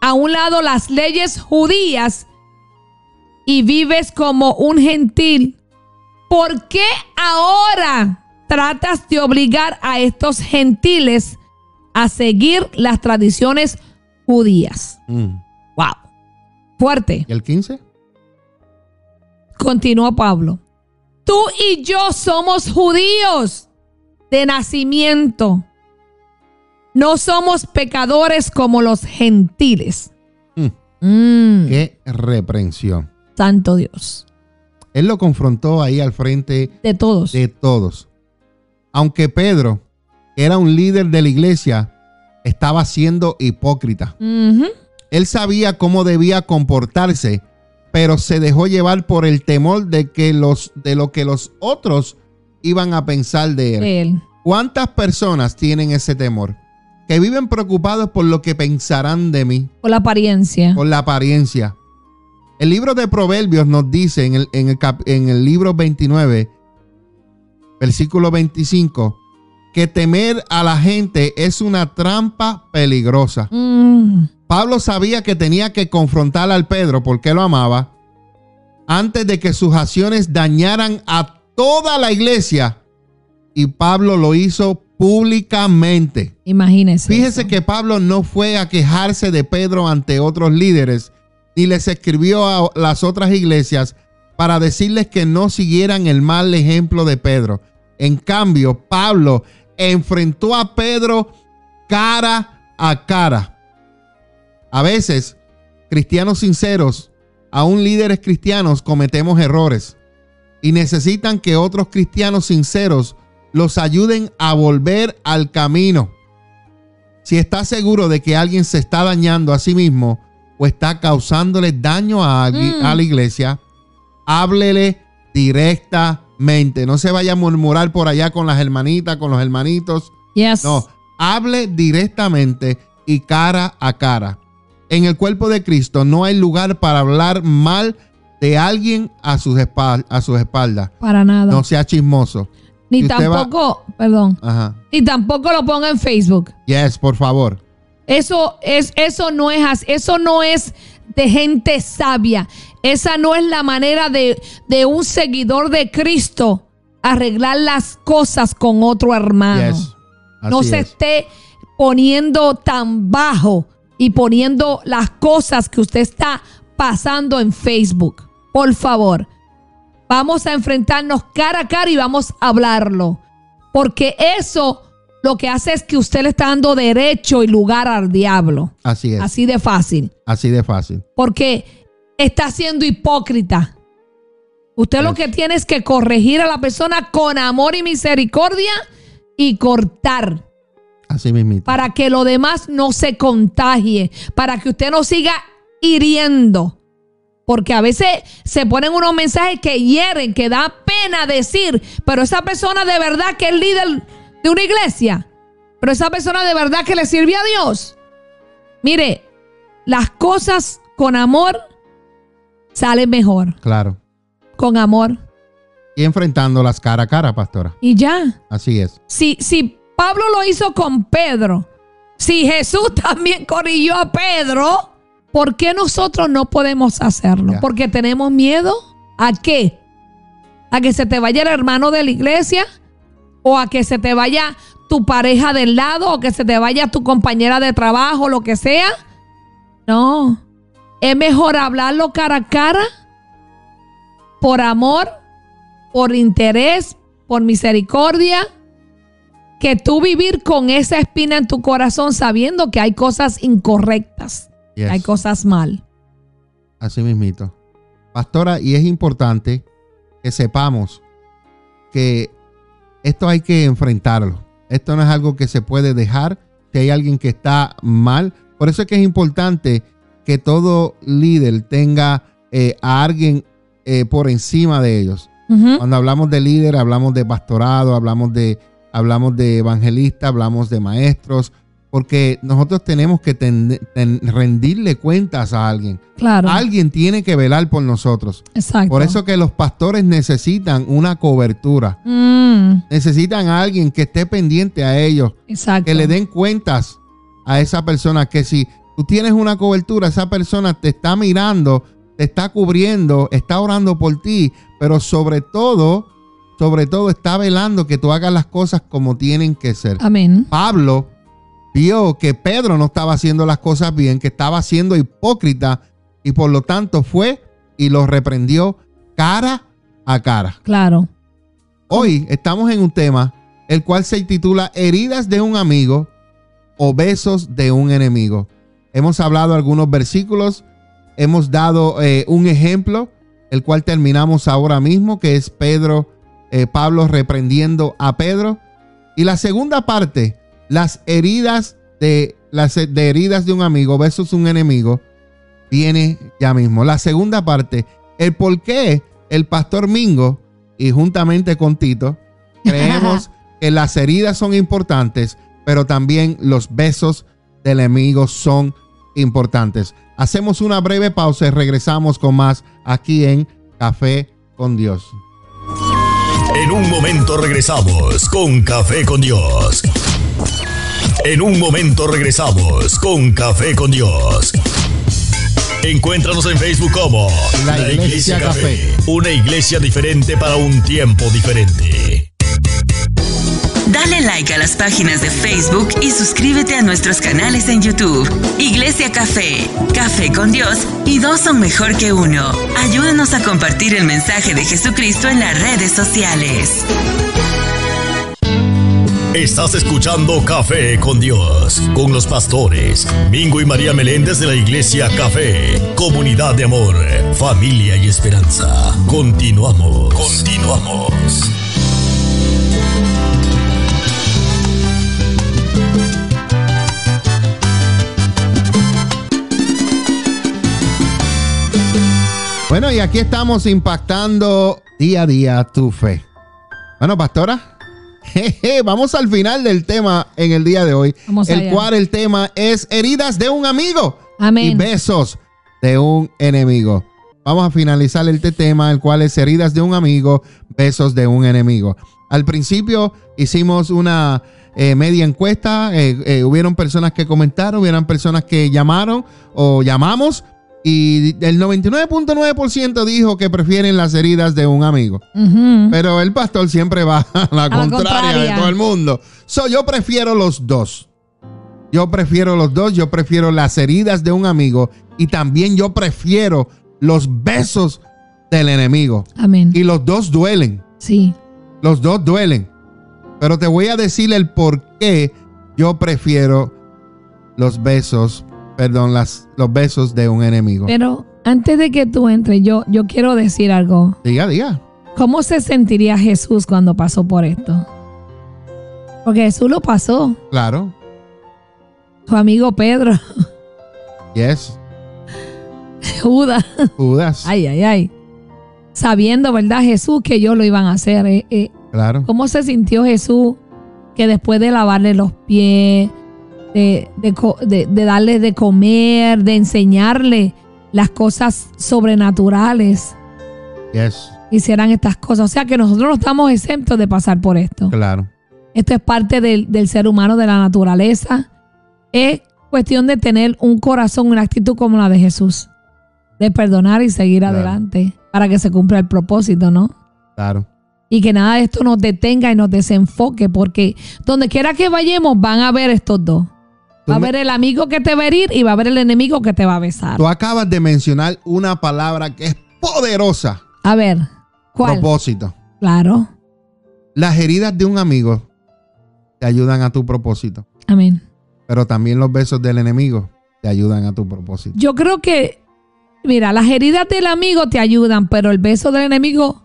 a un lado las leyes judías y vives como un gentil, ¿por qué ahora tratas de obligar a estos gentiles a seguir las tradiciones judías? Mm. Wow. Fuerte. ¿Y el 15? Continuó Pablo. Tú y yo somos judíos de nacimiento. No somos pecadores como los gentiles. Mm. Mm, Qué reprensión. santo Dios. Él lo confrontó ahí al frente De todos. de todos. Aunque Pedro era un líder de la iglesia, estaba siendo hipócrita. Él sabía cómo debía comportarse, pero se dejó llevar por el temor de que los de lo que los otros iban a pensar de él. Él. ¿Cuántas personas tienen ese temor? Que viven preocupados por lo que pensarán de mí, Por la apariencia. por la apariencia. El libro de Proverbios nos dice en el, en el, cap- en el libro 29, versículo 25, que temer a la gente es una trampa peligrosa. Mm, Pablo sabía que tenía que confrontar al Pedro porque lo amaba antes de que sus acciones dañaran a toda la iglesia. Y Pablo lo hizo públicamente. imagínese. Fíjese eso. que Pablo no fue a quejarse de Pedro ante otros líderes ni les escribió a las otras iglesias para decirles que no siguieran el mal ejemplo de Pedro. En cambio, Pablo enfrentó a Pedro cara a cara. A veces, cristianos sinceros, aún líderes cristianos, cometemos errores y necesitan que otros cristianos sinceros los ayuden a volver al camino. Si está seguro de que alguien se está dañando a sí mismo o está causándole daño a, alguien- Mm. a la iglesia, háblele directamente. No se vaya a murmurar por allá con las hermanitas, con los hermanitos. Yes. No, hable directamente y cara a cara. En el cuerpo de Cristo no hay lugar para hablar mal de alguien a sus, espal- a sus espaldas. Para nada. No sea chismoso. Ni si usted va- tampoco, perdón, Ajá. ni tampoco lo ponga en Facebook. Yes, por favor. Eso es, eso no es, eso no es de gente sabia. Esa no es la manera de, de un seguidor de Cristo arreglar las cosas con otro hermano. Yes. no se es. esté poniendo tan bajo y poniendo las cosas que usted está pasando en Facebook. Por favor, vamos a enfrentarnos cara a cara y vamos a hablarlo. Porque eso lo que hace es que usted le está dando derecho y lugar al diablo. Así es. Así de fácil. Así de fácil. Porque está siendo hipócrita. Usted lo que tiene es que corregir a la persona con amor y misericordia y cortar Así mismito. para que lo demás no se contagie, para que usted no siga hiriendo. Porque a veces se ponen unos mensajes que hieren, que da pena decir, pero esa persona de verdad que es líder de una iglesia, pero esa persona de verdad que le sirve a Dios. Mire, las cosas con amor salen mejor, Claro. con amor. Y enfrentándolas cara a cara, pastora. Y ya. Así es. Si, si Pablo lo hizo con Pedro, si Jesús también corrigió a Pedro, ¿por qué nosotros no podemos hacerlo? Ya. Porque tenemos miedo a qué? ¿A que se te vaya el hermano de la iglesia? ¿O a que se te vaya tu pareja del lado? ¿O que se te vaya tu compañera de trabajo? Lo que sea. No. Es mejor hablarlo cara a cara por amor, por interés, por misericordia, que tú vivir con esa espina en tu corazón sabiendo que hay cosas incorrectas, Yes. hay cosas mal. Así mismito. Pastora, y es importante que sepamos que esto hay que enfrentarlo. Esto no es algo que se puede dejar si hay alguien que está mal. Por eso es que es importante que todo líder tenga eh, a alguien eh, por encima de ellos. Cuando hablamos de líder, hablamos de pastorado, hablamos de, hablamos de evangelista, hablamos de maestros, porque nosotros tenemos que ten- ten- rendirle cuentas a alguien. Claro. Alguien tiene que velar por nosotros. Exacto. Por eso que los pastores necesitan una cobertura. Mm, Necesitan a alguien que esté pendiente a ellos, exacto. que le den cuentas a esa persona, que si tú tienes una cobertura, esa persona te está mirando, te está cubriendo, está orando por ti, pero sobre todo, sobre todo está velando que tú hagas las cosas como tienen que ser. Amén. Pablo vio que Pedro no estaba haciendo las cosas bien, que estaba siendo hipócrita y por lo tanto fue y lo reprendió cara a cara. Claro. Hoy estamos en un tema el cual se titula Heridas de un amigo o besos de un enemigo. Hemos hablado algunos versículos, hemos dado eh, un ejemplo, el cual terminamos ahora mismo, que es Pedro, eh, Pablo reprendiendo a Pedro. Y la segunda parte, las heridas de las de heridas de un amigo versus un enemigo, viene ya mismo. La segunda parte, el por qué el pastor Mingo y juntamente con Tito creemos que las heridas son importantes, pero también los besos del enemigo son importantes. Hacemos una breve pausa y regresamos con más aquí en Café con Dios. En un momento regresamos con Café con Dios. En un momento regresamos con Café con Dios. Encuéntranos en Facebook como La Iglesia Café. Una iglesia diferente para un tiempo diferente. Dale like a las páginas de Facebook y suscríbete a nuestros canales en YouTube. Iglesia Café, Café con Dios y dos son mejor que uno. Ayúdanos a compartir el mensaje de Jesucristo en las redes sociales. Estás escuchando Café con Dios, con los pastores Mingo y María Meléndez de la Iglesia Café, comunidad de amor, familia y esperanza. Continuamos. Continuamos. Bueno, y aquí estamos impactando día a día tu fe. Bueno, pastora, jeje, vamos al final del tema en el día de hoy, Vamos el allá. cual el tema es heridas de un amigo Amén. y besos de un enemigo. Vamos a finalizar este tema, el cual es heridas de un amigo, besos de un enemigo. Al principio hicimos una eh, media encuesta, eh, eh, hubieron personas que comentaron, hubieron personas que llamaron o llamamos y el 99.9% dijo que prefieren las heridas de un amigo. Pero el pastor siempre va a la, la contraria, de contraria. todo el mundo. So, yo prefiero los dos. Yo prefiero los dos. Yo prefiero las heridas de un amigo y también yo prefiero los besos del enemigo. Amén. Y los dos duelen. Sí. Los dos duelen. Pero te voy a decir el por qué yo prefiero los besos, perdón, las, los besos de un enemigo. Pero antes de que tú entres, yo, yo quiero decir algo. Diga, diga. ¿Cómo se sentiría Jesús cuando pasó por esto? Porque Jesús lo pasó. Claro. Su amigo Pedro, Yes. Judas. Judas. Ay, ay, ay. Sabiendo, ¿verdad, Jesús, que ellos lo iban a hacer? eh, eh, Claro. ¿Cómo se sintió Jesús que después de lavarle los pies, de, de de- de darle de comer, de enseñarle las cosas sobrenaturales, Yes. hicieran estas cosas? O sea que nosotros no estamos exentos de pasar por esto. Claro. Esto es parte del, del ser humano, de la naturaleza. Es cuestión de tener un corazón, una actitud como la de Jesús. De perdonar y seguir Claro. adelante para que se cumpla el propósito, ¿no? Claro. Y que nada de esto nos detenga y nos desenfoque, porque donde quiera que vayamos van a ver estos dos. Va a haber el amigo que te va a herir y va a haber el enemigo que te va a besar. Tú acabas de mencionar una palabra que es poderosa. A ver, ¿cuál? Propósito. Claro. Las heridas de un amigo te ayudan a tu propósito, Amén. pero también los besos del enemigo te ayudan a tu propósito. Yo creo que, mira, las heridas del amigo te ayudan, pero el beso del enemigo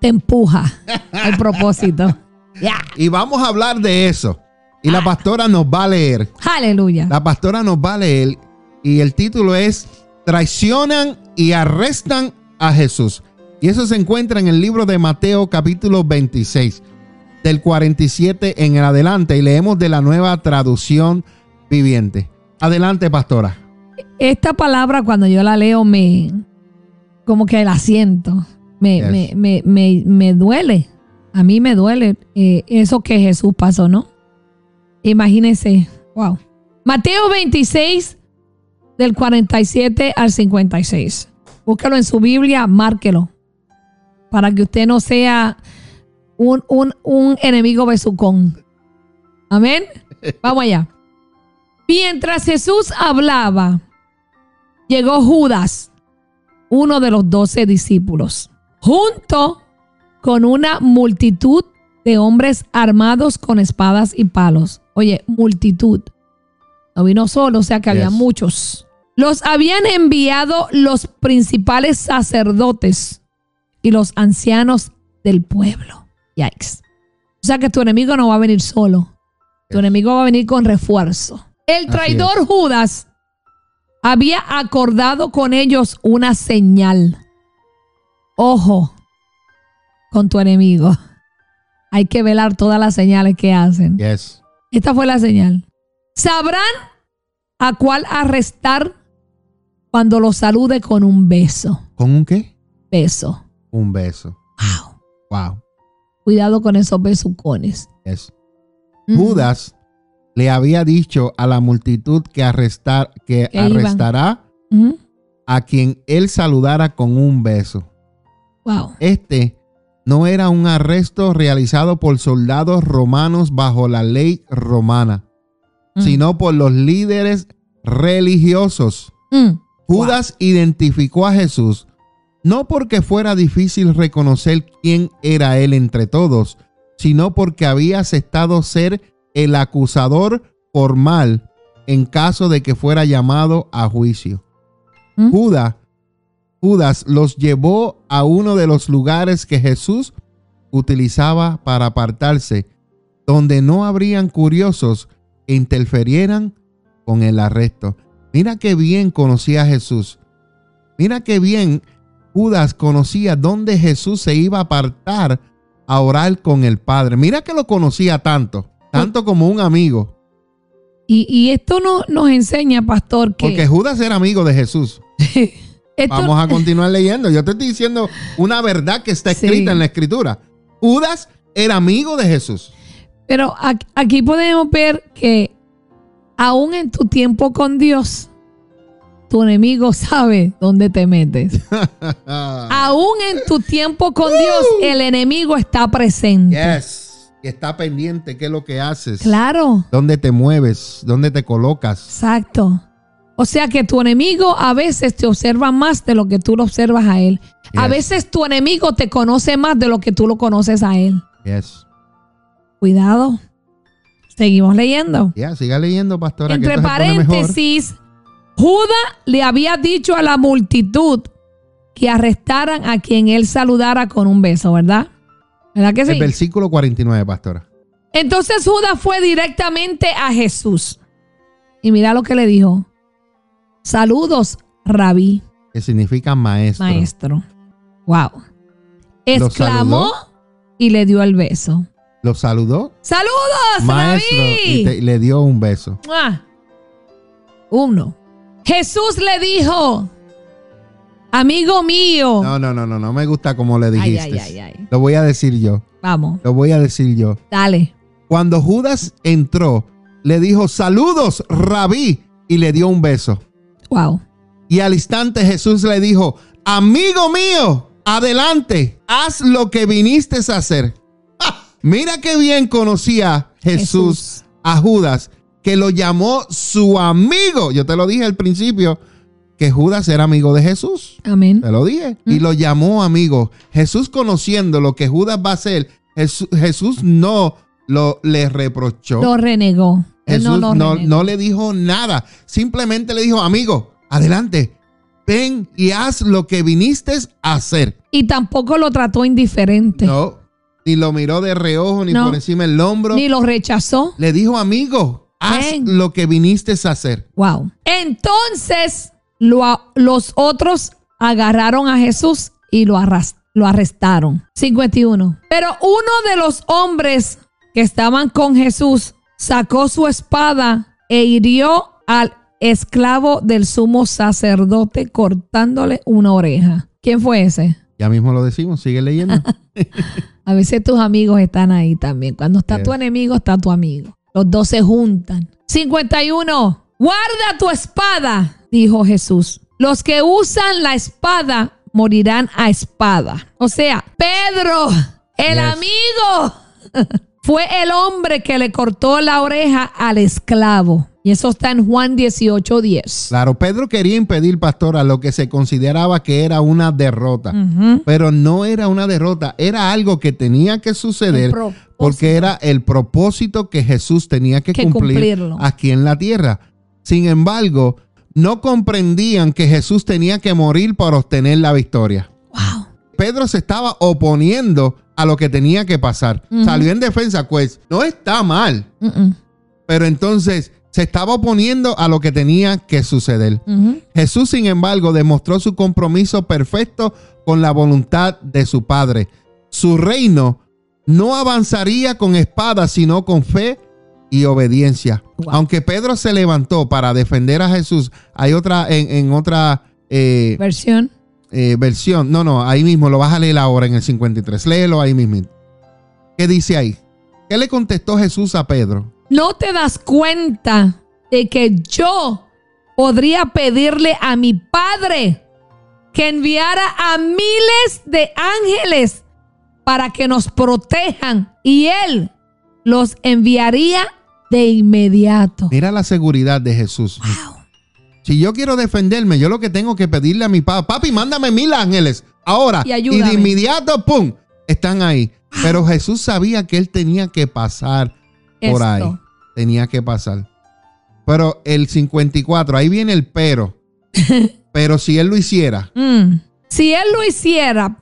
te empuja al propósito. Ya. Y vamos a hablar de eso. Y la pastora nos va a leer. Aleluya. La pastora nos va a leer y el título es Traicionan y arrestan a Jesús. Y eso se encuentra en el libro de Mateo capítulo 26, del 47 en adelante. Y leemos de la nueva traducción viviente. Adelante, pastora. Esta palabra cuando yo la leo me, como que la siento. Me, Yes. me, me, me, me duele. A mí me duele eh, eso que Jesús pasó, ¿no? Imagínense. Wow. Mateo 26, del 47 al 56. Búscalo en su Biblia, márquelo. Para que usted no sea un, un, un enemigo besucón. Amén. Vamos allá. Mientras Jesús hablaba, llegó Judas, uno de los doce discípulos, junto con una multitud de hombres armados con espadas y palos. Oye, multitud. No vino solo, o sea que había muchos. Los habían enviado los principales sacerdotes y los ancianos del pueblo. Yikes. O sea que tu enemigo no va a venir solo. Tu Yes. enemigo va a venir con refuerzo. El traidor. Judas había acordado con ellos una señal. Ojo con tu enemigo. Hay que velar todas las señales que hacen. Yes. Esta fue la señal. Sabrán a cuál arrestar cuando lo salude con un beso. ¿Con un qué? Beso. Un beso. Wow. Wow. Cuidado con esos besucones. Yes. Mm. Judas le había dicho a la multitud que arrestar que arrestará Mm. a quien él saludara con un beso. Wow. Este no era un arresto realizado por soldados romanos bajo la ley romana, Mm. sino por los líderes religiosos. Mm. Judas identificó a Jesús no porque fuera difícil reconocer quién era él entre todos, sino porque había aceptado ser el acusador formal en caso de que fuera llamado a juicio. ¿Mm? Judas, Judas los llevó a uno de los lugares que Jesús utilizaba para apartarse, donde no habrían curiosos que interferieran con el arresto. Mira qué bien conocía a Jesús. Mira qué bien Judas conocía dónde Jesús se iba a apartar a orar con el Padre. Mira que lo conocía tanto, tanto como un amigo. Y, y esto no, nos enseña, pastor, que Porque Judas era amigo de Jesús. esto- Vamos a continuar leyendo. Yo te estoy diciendo una verdad que está Sí. escrita en la escritura. Judas era amigo de Jesús. Pero aquí podemos ver que aún en tu tiempo con Dios, tu enemigo sabe dónde te metes. aún en tu tiempo con Dios, el enemigo está presente. yes. Y está pendiente qué es lo que haces. Claro, Dónde te mueves, dónde te colocas. exacto. O sea que tu enemigo a veces te observa más de lo que tú lo observas a él. A veces tu enemigo te conoce más de lo que tú lo conoces a él. Yes. Cuidado. Seguimos leyendo. Ya, siga leyendo, pastora. Entre paréntesis, Judas le había dicho a la multitud que arrestaran a quien él saludara con un beso, ¿verdad? ¿Verdad que sí? El versículo 49, pastora. Entonces Judas fue directamente a Jesús. Y mira lo que le dijo. Saludos, rabí, Que significa maestro. maestro. Wow. ¿Lo Exclamó y le dio el beso. Lo saludó, Saludos, maestro, rabí. y te- le dio un beso. ¡Mua! Uno. Jesús le dijo, amigo mío. No, no, no, no, no me gusta como le ay, dijiste. ay, ay, ay. Lo voy a decir yo. Vamos, Lo voy a decir yo. dale. Cuando Judas entró, le dijo, saludos, rabí, y le dio un beso. Wow. Y al instante Jesús le dijo, amigo mío, adelante, haz lo que viniste a hacer. ¡Ah! Mira qué bien conocía Jesús, Jesús. a Judas, que lo llamó su amigo. Yo te lo dije al principio, que Judas era amigo de Jesús. Amén. Te lo dije. Y lo llamó amigo. Jesús conociendo lo que Judas va a hacer, Jesús, Jesús no lo le reprochó. Lo renegó. Él Jesús no, le dijo nada. Simplemente le dijo, amigo, adelante, ven y haz lo que viniste a hacer. Y tampoco lo trató indiferente. No, ni lo miró de reojo, ni No. por encima del hombro. Ni lo rechazó. Le dijo, amigo, haz Ven. lo que viniste a hacer. Wow. Entonces lo los otros agarraron a Jesús y lo, arras- lo arrestaron. 51. Pero uno de los hombres que estaban con Jesús sacó su espada e hirió al esclavo del sumo sacerdote cortándole una oreja. ¿Quién fue ese? Ya mismo lo decimos, sigue leyendo. A veces tus amigos están ahí también. Cuando está Yes. tu enemigo, está tu amigo. Los dos se juntan. 51. Guarda tu espada, dijo Jesús. Los que usan la espada morirán a espada. O sea, Pedro, el Yes. amigo, fue el hombre que le cortó la oreja al esclavo. Y eso está en Juan 18, 10. Claro, Pedro quería impedir, pastora, lo que se consideraba que era una derrota. Pero no era una derrota, era algo que tenía que suceder porque era el propósito que Jesús tenía que, Que cumplir cumplirlo. aquí en la tierra. Sin embargo, no comprendían que Jesús tenía que morir para obtener la victoria. Wow. Pedro se estaba oponiendo a lo que tenía que pasar. Salió en defensa, pues no está mal, pero entonces se estaba oponiendo a lo que tenía que suceder. Jesús, sin embargo, demostró su compromiso perfecto con la voluntad de su Padre. Su reino no avanzaría con espada, sino con fe y obediencia. Wow. Aunque Pedro se levantó para defender a Jesús, hay otra, en, en otra eh, Versión. Eh, versión, no, no, ahí mismo, lo vas a leer ahora en el 53, léelo ahí mismo. ¿Qué dice ahí? ¿Qué le contestó Jesús a Pedro? ¿No te das cuenta de que yo podría pedirle a mi Padre que enviara a miles de ángeles para que nos protejan y Él los enviaría de inmediato? Mira la seguridad de Jesús. Si yo quiero defenderme, yo lo que tengo que pedirle a mi papá, papi, mándame mil ángeles ahora. Y ayúdame. de inmediato, ¡pum! Están ahí. Pero Jesús sabía que él tenía que pasar por Esto. ahí. Tenía que pasar. Pero el 54, ahí viene el pero. pero si él lo hiciera, Mm. Si Él lo hiciera,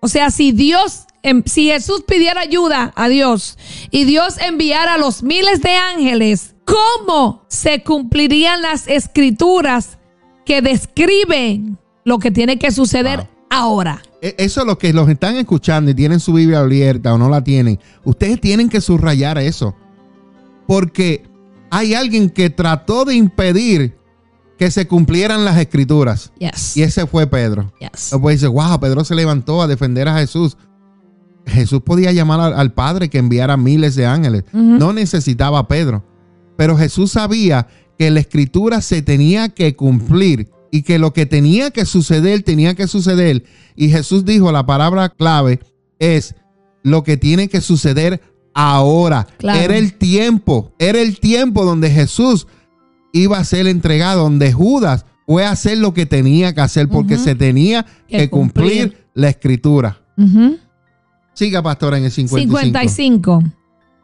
o sea, si Dios, em, si Jesús pidiera ayuda a Dios y Dios enviara a los miles de ángeles, ¿cómo se cumplirían las escrituras que describen lo que tiene que suceder Wow. ahora? E- Eso los que los están escuchando y tienen su Biblia abierta o no la tienen, ustedes tienen que subrayar eso. Porque hay alguien que trató de impedir que se cumplieran las escrituras. Yes. Y ese fue Pedro. Yes. Puede decir, wow, Pedro se levantó a defender a Jesús. Jesús podía llamar al, al Padre que enviara miles de ángeles. No necesitaba a Pedro. Pero Jesús sabía que la escritura se tenía que cumplir y que lo que tenía que suceder tenía que suceder. Y Jesús dijo, la palabra clave es lo que tiene que suceder ahora. Claro. Era el tiempo, era el tiempo donde Jesús iba a ser entregado, donde Judas fue a hacer lo que tenía que hacer porque se tenía que, Que cumplir. cumplir. la escritura. Siga, pastora, en el 55. 55.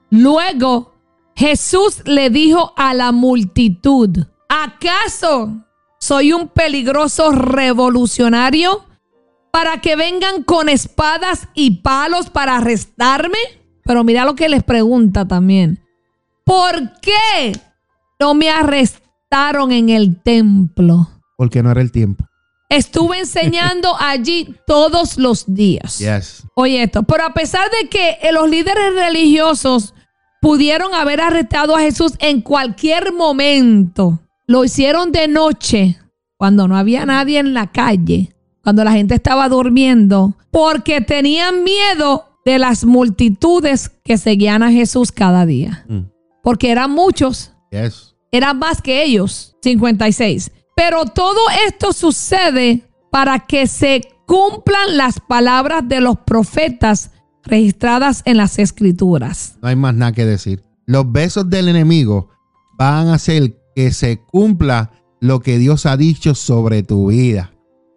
Luego Jesús le dijo a la multitud, ¿acaso soy un peligroso revolucionario para que vengan con espadas y palos para arrestarme? Pero mira lo que les pregunta también. ¿Por qué no me arrestaron en el templo? Porque no era el tiempo. Estuve enseñando allí todos los días. Yes. Oye esto, pero a pesar de que los líderes religiosos pudieron haber arrestado a Jesús en cualquier momento, lo hicieron de noche, cuando no había nadie en la calle, cuando la gente estaba durmiendo, porque tenían miedo de las multitudes que seguían a Jesús cada día. Mm. Porque eran muchos, Yes. eran más que ellos, 56. Pero todo esto sucede para que se cumplan las palabras de los profetas registradas en las escrituras. No hay más nada que decir. Los besos del enemigo van a hacer que se cumpla lo que Dios ha dicho sobre tu vida.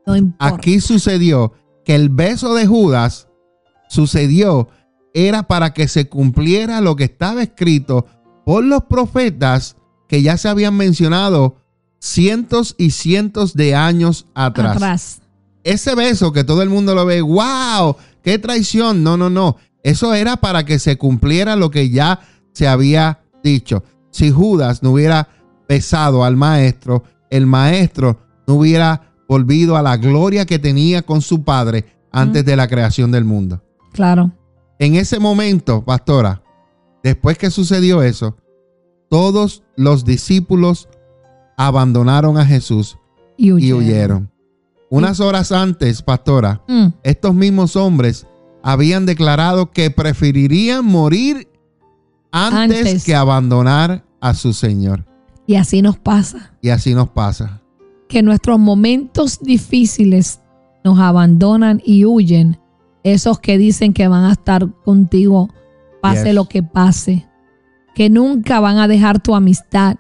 No importa. Aquí sucedió que el beso de Judas sucedió era para que se cumpliera lo que estaba escrito por los profetas que ya se habían mencionado cientos y cientos de años atrás. atrás. Ese beso que todo el mundo lo ve, wow, qué traición. No, no, no. Eso era para que se cumpliera lo que ya se había dicho. Si Judas no hubiera besado al maestro, el maestro no hubiera volvido a la gloria que tenía con su padre antes de la creación del mundo. Claro. En ese momento, pastora, después que sucedió eso, todos los discípulos abandonaron a Jesús Y y huyeron. Unas horas antes, pastora, Mm, estos mismos hombres habían declarado que preferirían morir antes, Antes. que abandonar a su Señor. Y así nos pasa. Y así nos pasa. Que nuestros momentos difíciles nos abandonan y huyen. Esos que dicen que van a estar contigo, pase Yes. lo que pase. Que nunca van a dejar tu amistad.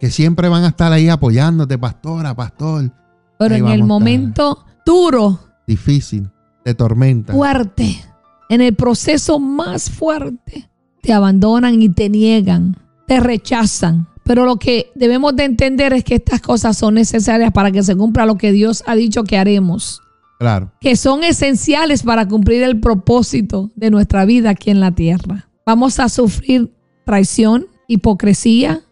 Que siempre van a estar ahí apoyándote, pastora, pastor. Pero Ahí en el momento duro, Difícil, de tormenta. fuerte, en el proceso más fuerte, te abandonan y te niegan, te rechazan. Pero lo que debemos de entender es que estas cosas son necesarias para que se cumpla lo que Dios ha dicho que haremos, Claro. que son esenciales para cumplir el propósito de nuestra vida aquí en la tierra. Vamos a sufrir traición, hipocresía,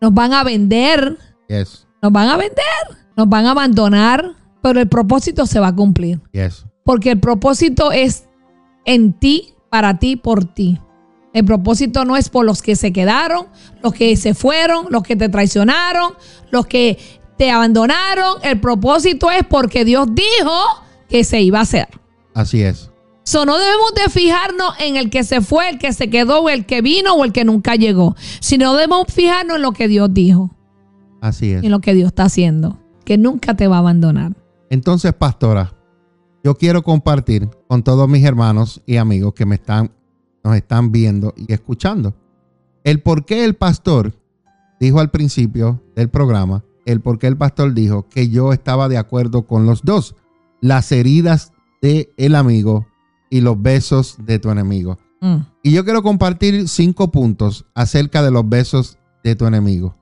nos van a vender, Yes. Nos van a vender, nos van a abandonar, pero el propósito se va a cumplir. Yes. Porque el propósito es en ti, para ti, por ti. El propósito no es por los que se quedaron, los que se fueron, los que te traicionaron, los que te abandonaron. El propósito es porque Dios dijo que se iba a hacer. Así es. So, no debemos de fijarnos en el que se fue, el que se quedó, o el que vino o el que nunca llegó, sino debemos fijarnos en lo que Dios dijo, Así es. en lo que Dios está haciendo, que nunca te va a abandonar. Entonces, pastora, yo quiero compartir con todos mis hermanos y amigos que me están, nos están viendo y escuchando el por qué el pastor dijo al principio del programa, el por qué el pastor dijo que yo estaba de acuerdo con los dos, las heridas de el amigo y los besos de tu enemigo. Mm. Y yo quiero compartir cinco puntos acerca de los besos de tu enemigo.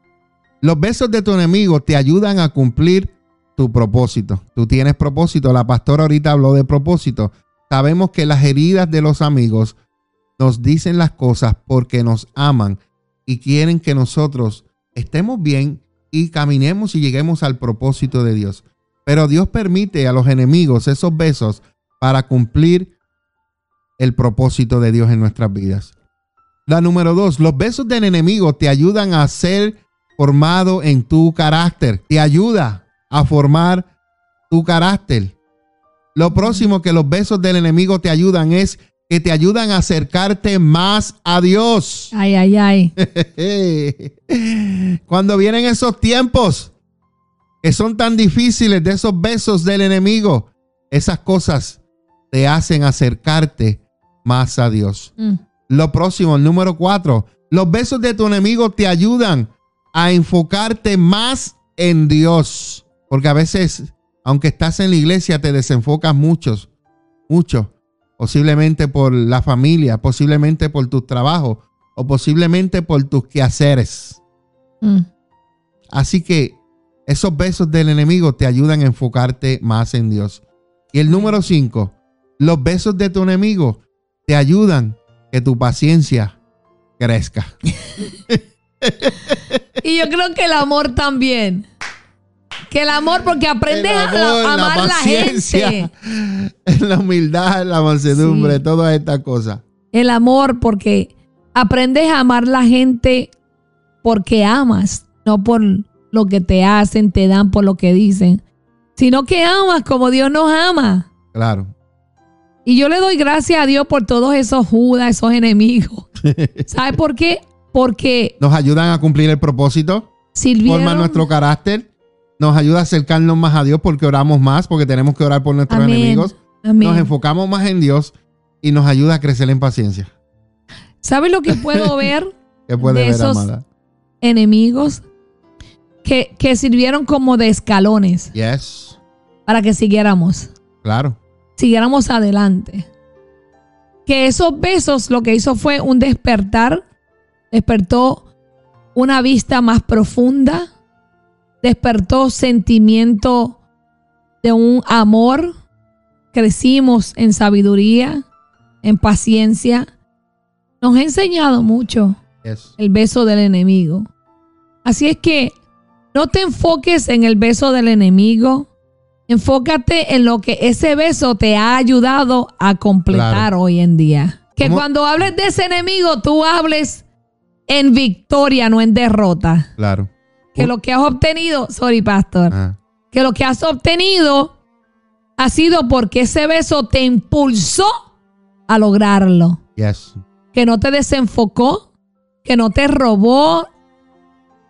Los besos de tu enemigo te ayudan a cumplir tu propósito. Tú tienes propósito. La pastora ahorita habló de propósito. Sabemos que las heridas de los amigos nos dicen las cosas porque nos aman y quieren que nosotros estemos bien y caminemos y lleguemos al propósito de Dios. Pero Dios permite a los enemigos esos besos para cumplir el propósito de Dios en nuestras vidas. La número dos, los besos del enemigo te ayudan a ser formado en tu carácter. Te ayuda a formar tu carácter. Lo próximo que los besos del enemigo te ayudan es que te ayudan a acercarte más a Dios. Ay, ay, ay. Cuando vienen esos tiempos que son tan difíciles de esos besos del enemigo, esas cosas te hacen acercarte más a Dios. Mm. Lo próximo, el número cuatro, los besos de tu enemigo te ayudan a enfocarte más en Dios. Porque a veces, aunque estás en la iglesia, te desenfocas muchos, mucho. posiblemente por la familia, posiblemente por tus trabajos o posiblemente por tus quehaceres. Mm. Así que esos besos del enemigo te ayudan a enfocarte más en Dios. Y el número cinco, los besos de tu enemigo te ayudan que tu paciencia crezca. Y yo creo que el amor también. Que el amor, porque aprendes a, amar la la gente. La humildad, la mansedumbre, Sí. todas estas cosas. El amor, porque aprendes a amar la gente porque amas, no por lo que te hacen, te dan, por lo que dicen, sino que amas como Dios nos ama. Claro. Y yo le doy gracias a Dios por todos esos judas, esos enemigos. ¿Sabe por qué? Porque Nos ayudan a cumplir el propósito, sirvieron. forman nuestro carácter, nos ayuda a acercarnos más a Dios porque oramos más, porque tenemos que orar por nuestros Amén. enemigos. Amén. Nos enfocamos más en Dios y nos ayuda a crecer en paciencia. ¿Sabe lo que puedo ver? ¿Qué puede De ver, esos- amada? enemigos que, que sirvieron como de escalones Yes, para que siguiéramos, claro. siguiéramos adelante. Que esos besos lo que hizo fue un despertar, despertó una vista más profunda, despertó sentimiento de un amor, crecimos en sabiduría, en paciencia. Nos ha enseñado mucho Yes. el beso del enemigo. Así es que no te enfoques en el beso del enemigo. Enfócate en lo que ese beso te ha ayudado a completar Claro. hoy en día. Que ¿Cómo? cuando hables de ese enemigo, tú hables en victoria, no en derrota. Claro. Que lo que has obtenido, sorry, pastor, Ah, que lo que has obtenido ha sido porque ese beso te impulsó a lograrlo yes. que no te desenfocó, que no te robó,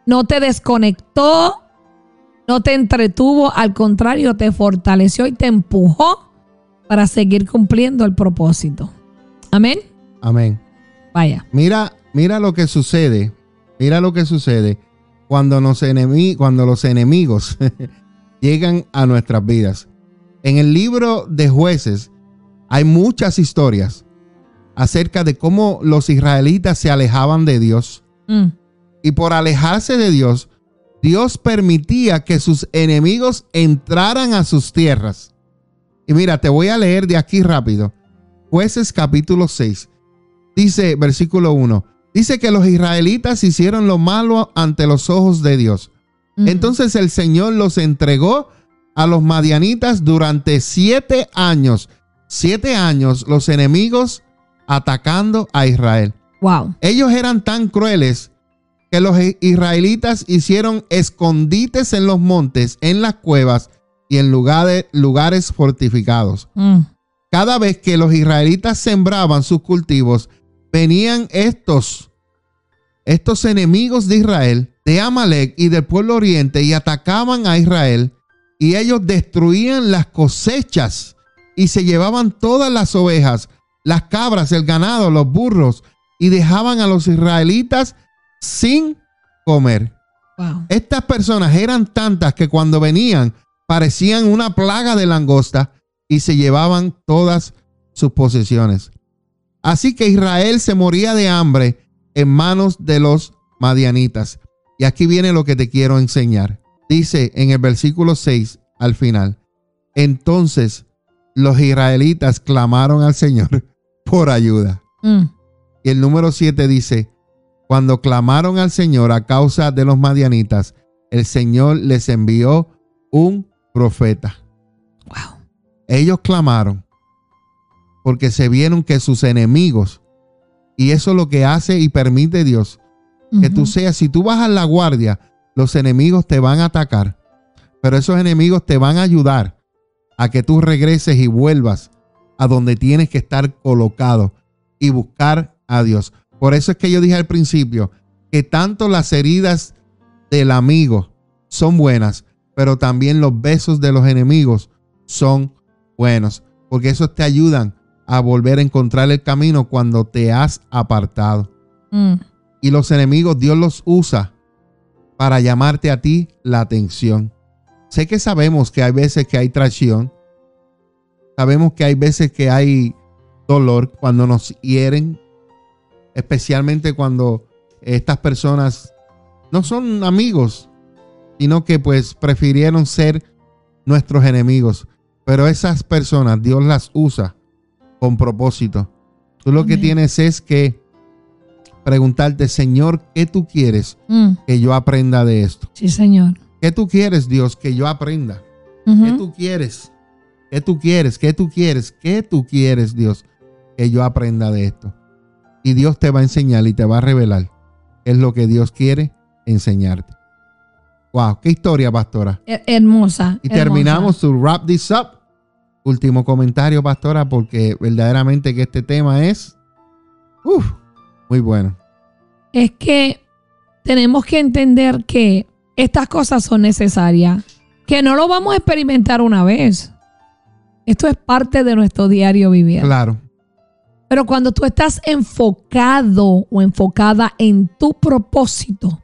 no te desconectó, no te entretuvo, al contrario, te fortaleció y te empujó para seguir cumpliendo el propósito. Amén. Amén. Vaya. Mira, mira lo que sucede. Mira lo que sucede cuando, nos enemi- cuando los enemigos llegan a nuestras vidas. En el libro de jueces hay muchas historias acerca de cómo los israelitas se alejaban de Dios. Mm. Y por alejarse de Dios, Dios permitía que sus enemigos entraran a sus tierras. Y mira, te voy a leer de aquí rápido. Jueces capítulo 6. Dice, versículo 1. Dice que los israelitas hicieron lo malo ante los ojos de Dios. Entonces el Señor los entregó a los madianitas durante siete años. Siete años los enemigos atacando a Israel. Wow. Ellos eran tan crueles que los israelitas hicieron escondites en los montes, en las cuevas y en lugares, lugares fortificados. Mm. Cada vez que los israelitas sembraban sus cultivos, venían estos, estos enemigos de Israel, de Amalek y del pueblo oriente, y atacaban a Israel, y ellos destruían las cosechas y se llevaban todas las ovejas, las cabras, el ganado, los burros, y dejaban a los israelitas sin comer. Wow. Estas personas eran tantas que cuando venían parecían una plaga de langosta y se llevaban todas sus posesiones. Así que Israel se moría de hambre en manos de los madianitas. Y aquí viene lo que te quiero enseñar. Dice en el versículo 6 al final. Entonces los israelitas clamaron al Señor por ayuda. Mm. Y el número 7 dice, cuando clamaron al Señor a causa de los madianitas, el Señor les envió un profeta. Wow. Ellos clamaron porque se vieron que sus enemigos, y eso es lo que hace y permite Dios, que tú seas, si tú bajas la guardia, los enemigos te van a atacar, pero esos enemigos te van a ayudar a que tú regreses y vuelvas a donde tienes que estar colocado y buscar a Dios. Por eso es que yo dije al principio que tanto las heridas del amigo son buenas, pero también los besos de los enemigos son buenos, porque esos te ayudan a volver a encontrar el camino cuando te has apartado. Mm. Y los enemigos Dios los usa para llamarte a ti la atención. Sé que sabemos que hay veces que hay traición. Sabemos que hay veces que hay dolor, cuando nos hieren, especialmente cuando estas personas no son amigos, sino que pues prefirieron ser nuestros enemigos. Pero esas personas Dios las usa con propósito. Tú lo que tienes es que preguntarte, Señor, ¿qué tú quieres Mm, que yo aprenda de esto? sí, Señor. ¿Qué tú quieres, Dios, que yo aprenda? ¿Qué tú quieres? ¿Qué tú quieres? ¿Qué tú quieres? ¿Qué tú quieres, Dios, que yo aprenda de esto? Y Dios te va a enseñar y te va a revelar es lo que Dios quiere enseñarte. Wow, qué historia, pastora. Her- Hermosa. Y hermosa. terminamos to wrap this up. Último comentario, pastora, porque verdaderamente que este tema es muy bueno. Es que tenemos que entender que estas cosas son necesarias, que no lo vamos a experimentar una vez. Esto es parte de nuestro diario vivir. Claro, Pero cuando tú estás enfocado o enfocada en tu propósito,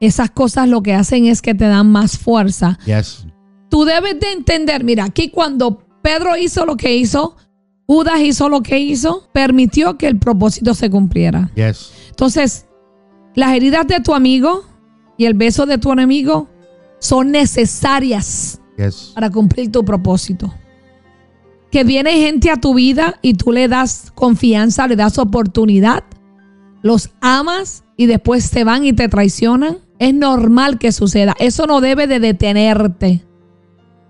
esas cosas lo que hacen es que te dan más fuerza. yes, Tú debes de entender, mira, aquí cuando Pedro hizo lo que hizo, Judas hizo lo que hizo, permitió que el propósito se cumpliera. yes, Entonces, las heridas de tu amigo y el beso de tu enemigo son necesarias yes, para cumplir tu propósito. Que viene gente a tu vida y tú le das confianza, le das oportunidad, los amas y después se van y te traicionan. Es normal que suceda. Eso no debe de detenerte.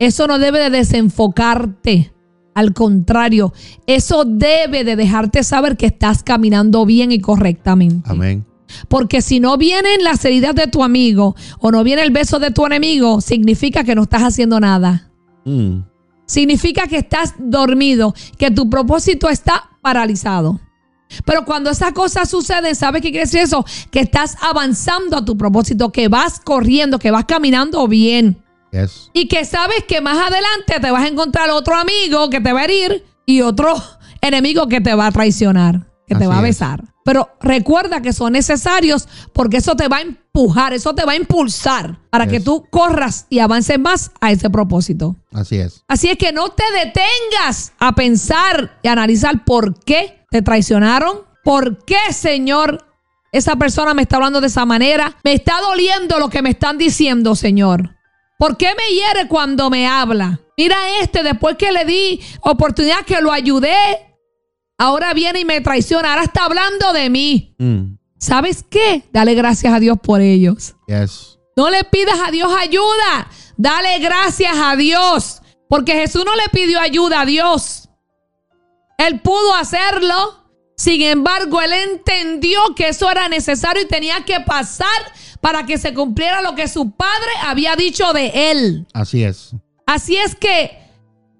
Eso no debe de desenfocarte. Al contrario, eso debe de dejarte saber que estás caminando bien y correctamente. amén. Porque si no vienen las heridas de tu amigo o no viene el beso de tu enemigo, significa que no estás haciendo nada. Mm, Significa que estás dormido, que tu propósito está paralizado. Pero cuando esas cosas suceden, ¿sabes qué quiere decir eso? Que estás avanzando a tu propósito, que vas corriendo, que vas caminando bien. Yes, Y que sabes que más adelante te vas a encontrar otro amigo que te va a herir y otro enemigo que te va a traicionar, que te va a es. besar. Pero recuerda que son necesarios porque eso te va a empujar, eso te va a impulsar para que tú corras y avances más a ese propósito. así es. Así es que no te detengas a pensar y analizar por qué te traicionaron, por qué, Señor, esa persona me está hablando de esa manera. Me está doliendo lo que me están diciendo, Señor. ¿Por qué me hiere cuando me habla? Mira este, después que le di oportunidad que lo ayudé, ahora viene y me traiciona, ahora está hablando de mí. Mm, ¿Sabes qué? Dale gracias a Dios por ellos. yes, No le pidas a Dios ayuda. Dale gracias a Dios. Porque Jesús no le pidió ayuda a Dios. Él pudo hacerlo. Sin embargo, él entendió que eso era necesario y tenía que pasar para que se cumpliera lo que su padre había dicho de él. así es. Así es que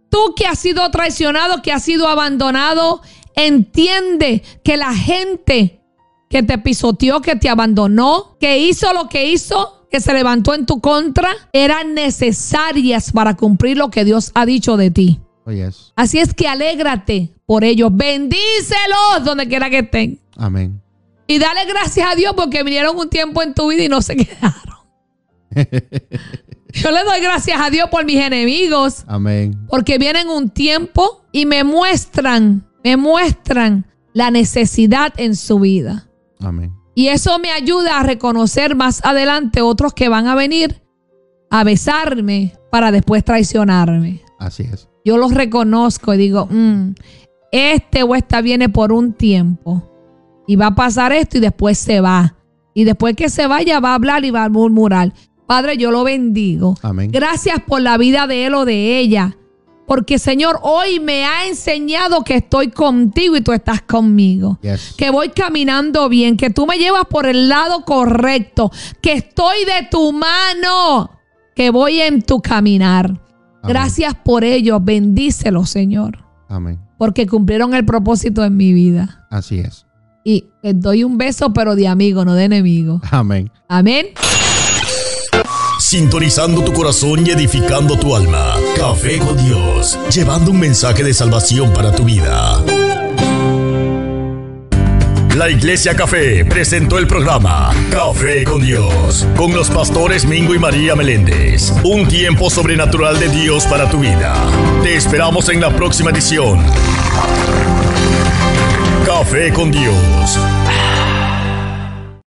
tú que has sido traicionado, que has sido abandonado, entiende que la gente que te pisoteó, que te abandonó, que hizo lo que hizo, que se levantó en tu contra, eran necesarias para cumplir lo que Dios ha dicho de ti. Oh, yes, Así es que alégrate por ellos, bendícelos donde quiera que estén. amén. Y dale gracias a Dios porque vinieron un tiempo en tu vida y no se quedaron. Yo le doy gracias a Dios por mis enemigos. Amén. Porque vienen un tiempo y me muestran, me muestran la necesidad en su vida. Amén. Y eso me ayuda a reconocer más adelante otros que van a venir a besarme para después traicionarme. Así es. Yo los reconozco y digo, "Mm, este o esta viene por un tiempo y va a pasar esto y después se va. Y después que se vaya va a hablar y va a murmurar. Padre, yo lo bendigo. Amén. Gracias por la vida de él o de ella. Porque Señor, hoy me ha enseñado que estoy contigo y tú estás conmigo. Yes. Que voy caminando bien, que tú me llevas por el lado correcto, que estoy de tu mano, que voy en tu caminar. Gracias por ello, bendícelo, Señor, Amén. porque cumplieron el propósito en mi vida. Así es. Y les doy un beso, pero de amigo, no de enemigo. Amén. Amén. Sintonizando tu corazón y edificando tu alma. Café con Dios, llevando un mensaje de salvación para tu vida. La Iglesia Café presentó el programa Café con Dios, con los pastores Mingo y María Meléndez. Un tiempo sobrenatural de Dios para tu vida. Te esperamos en la próxima edición. Café con Dios.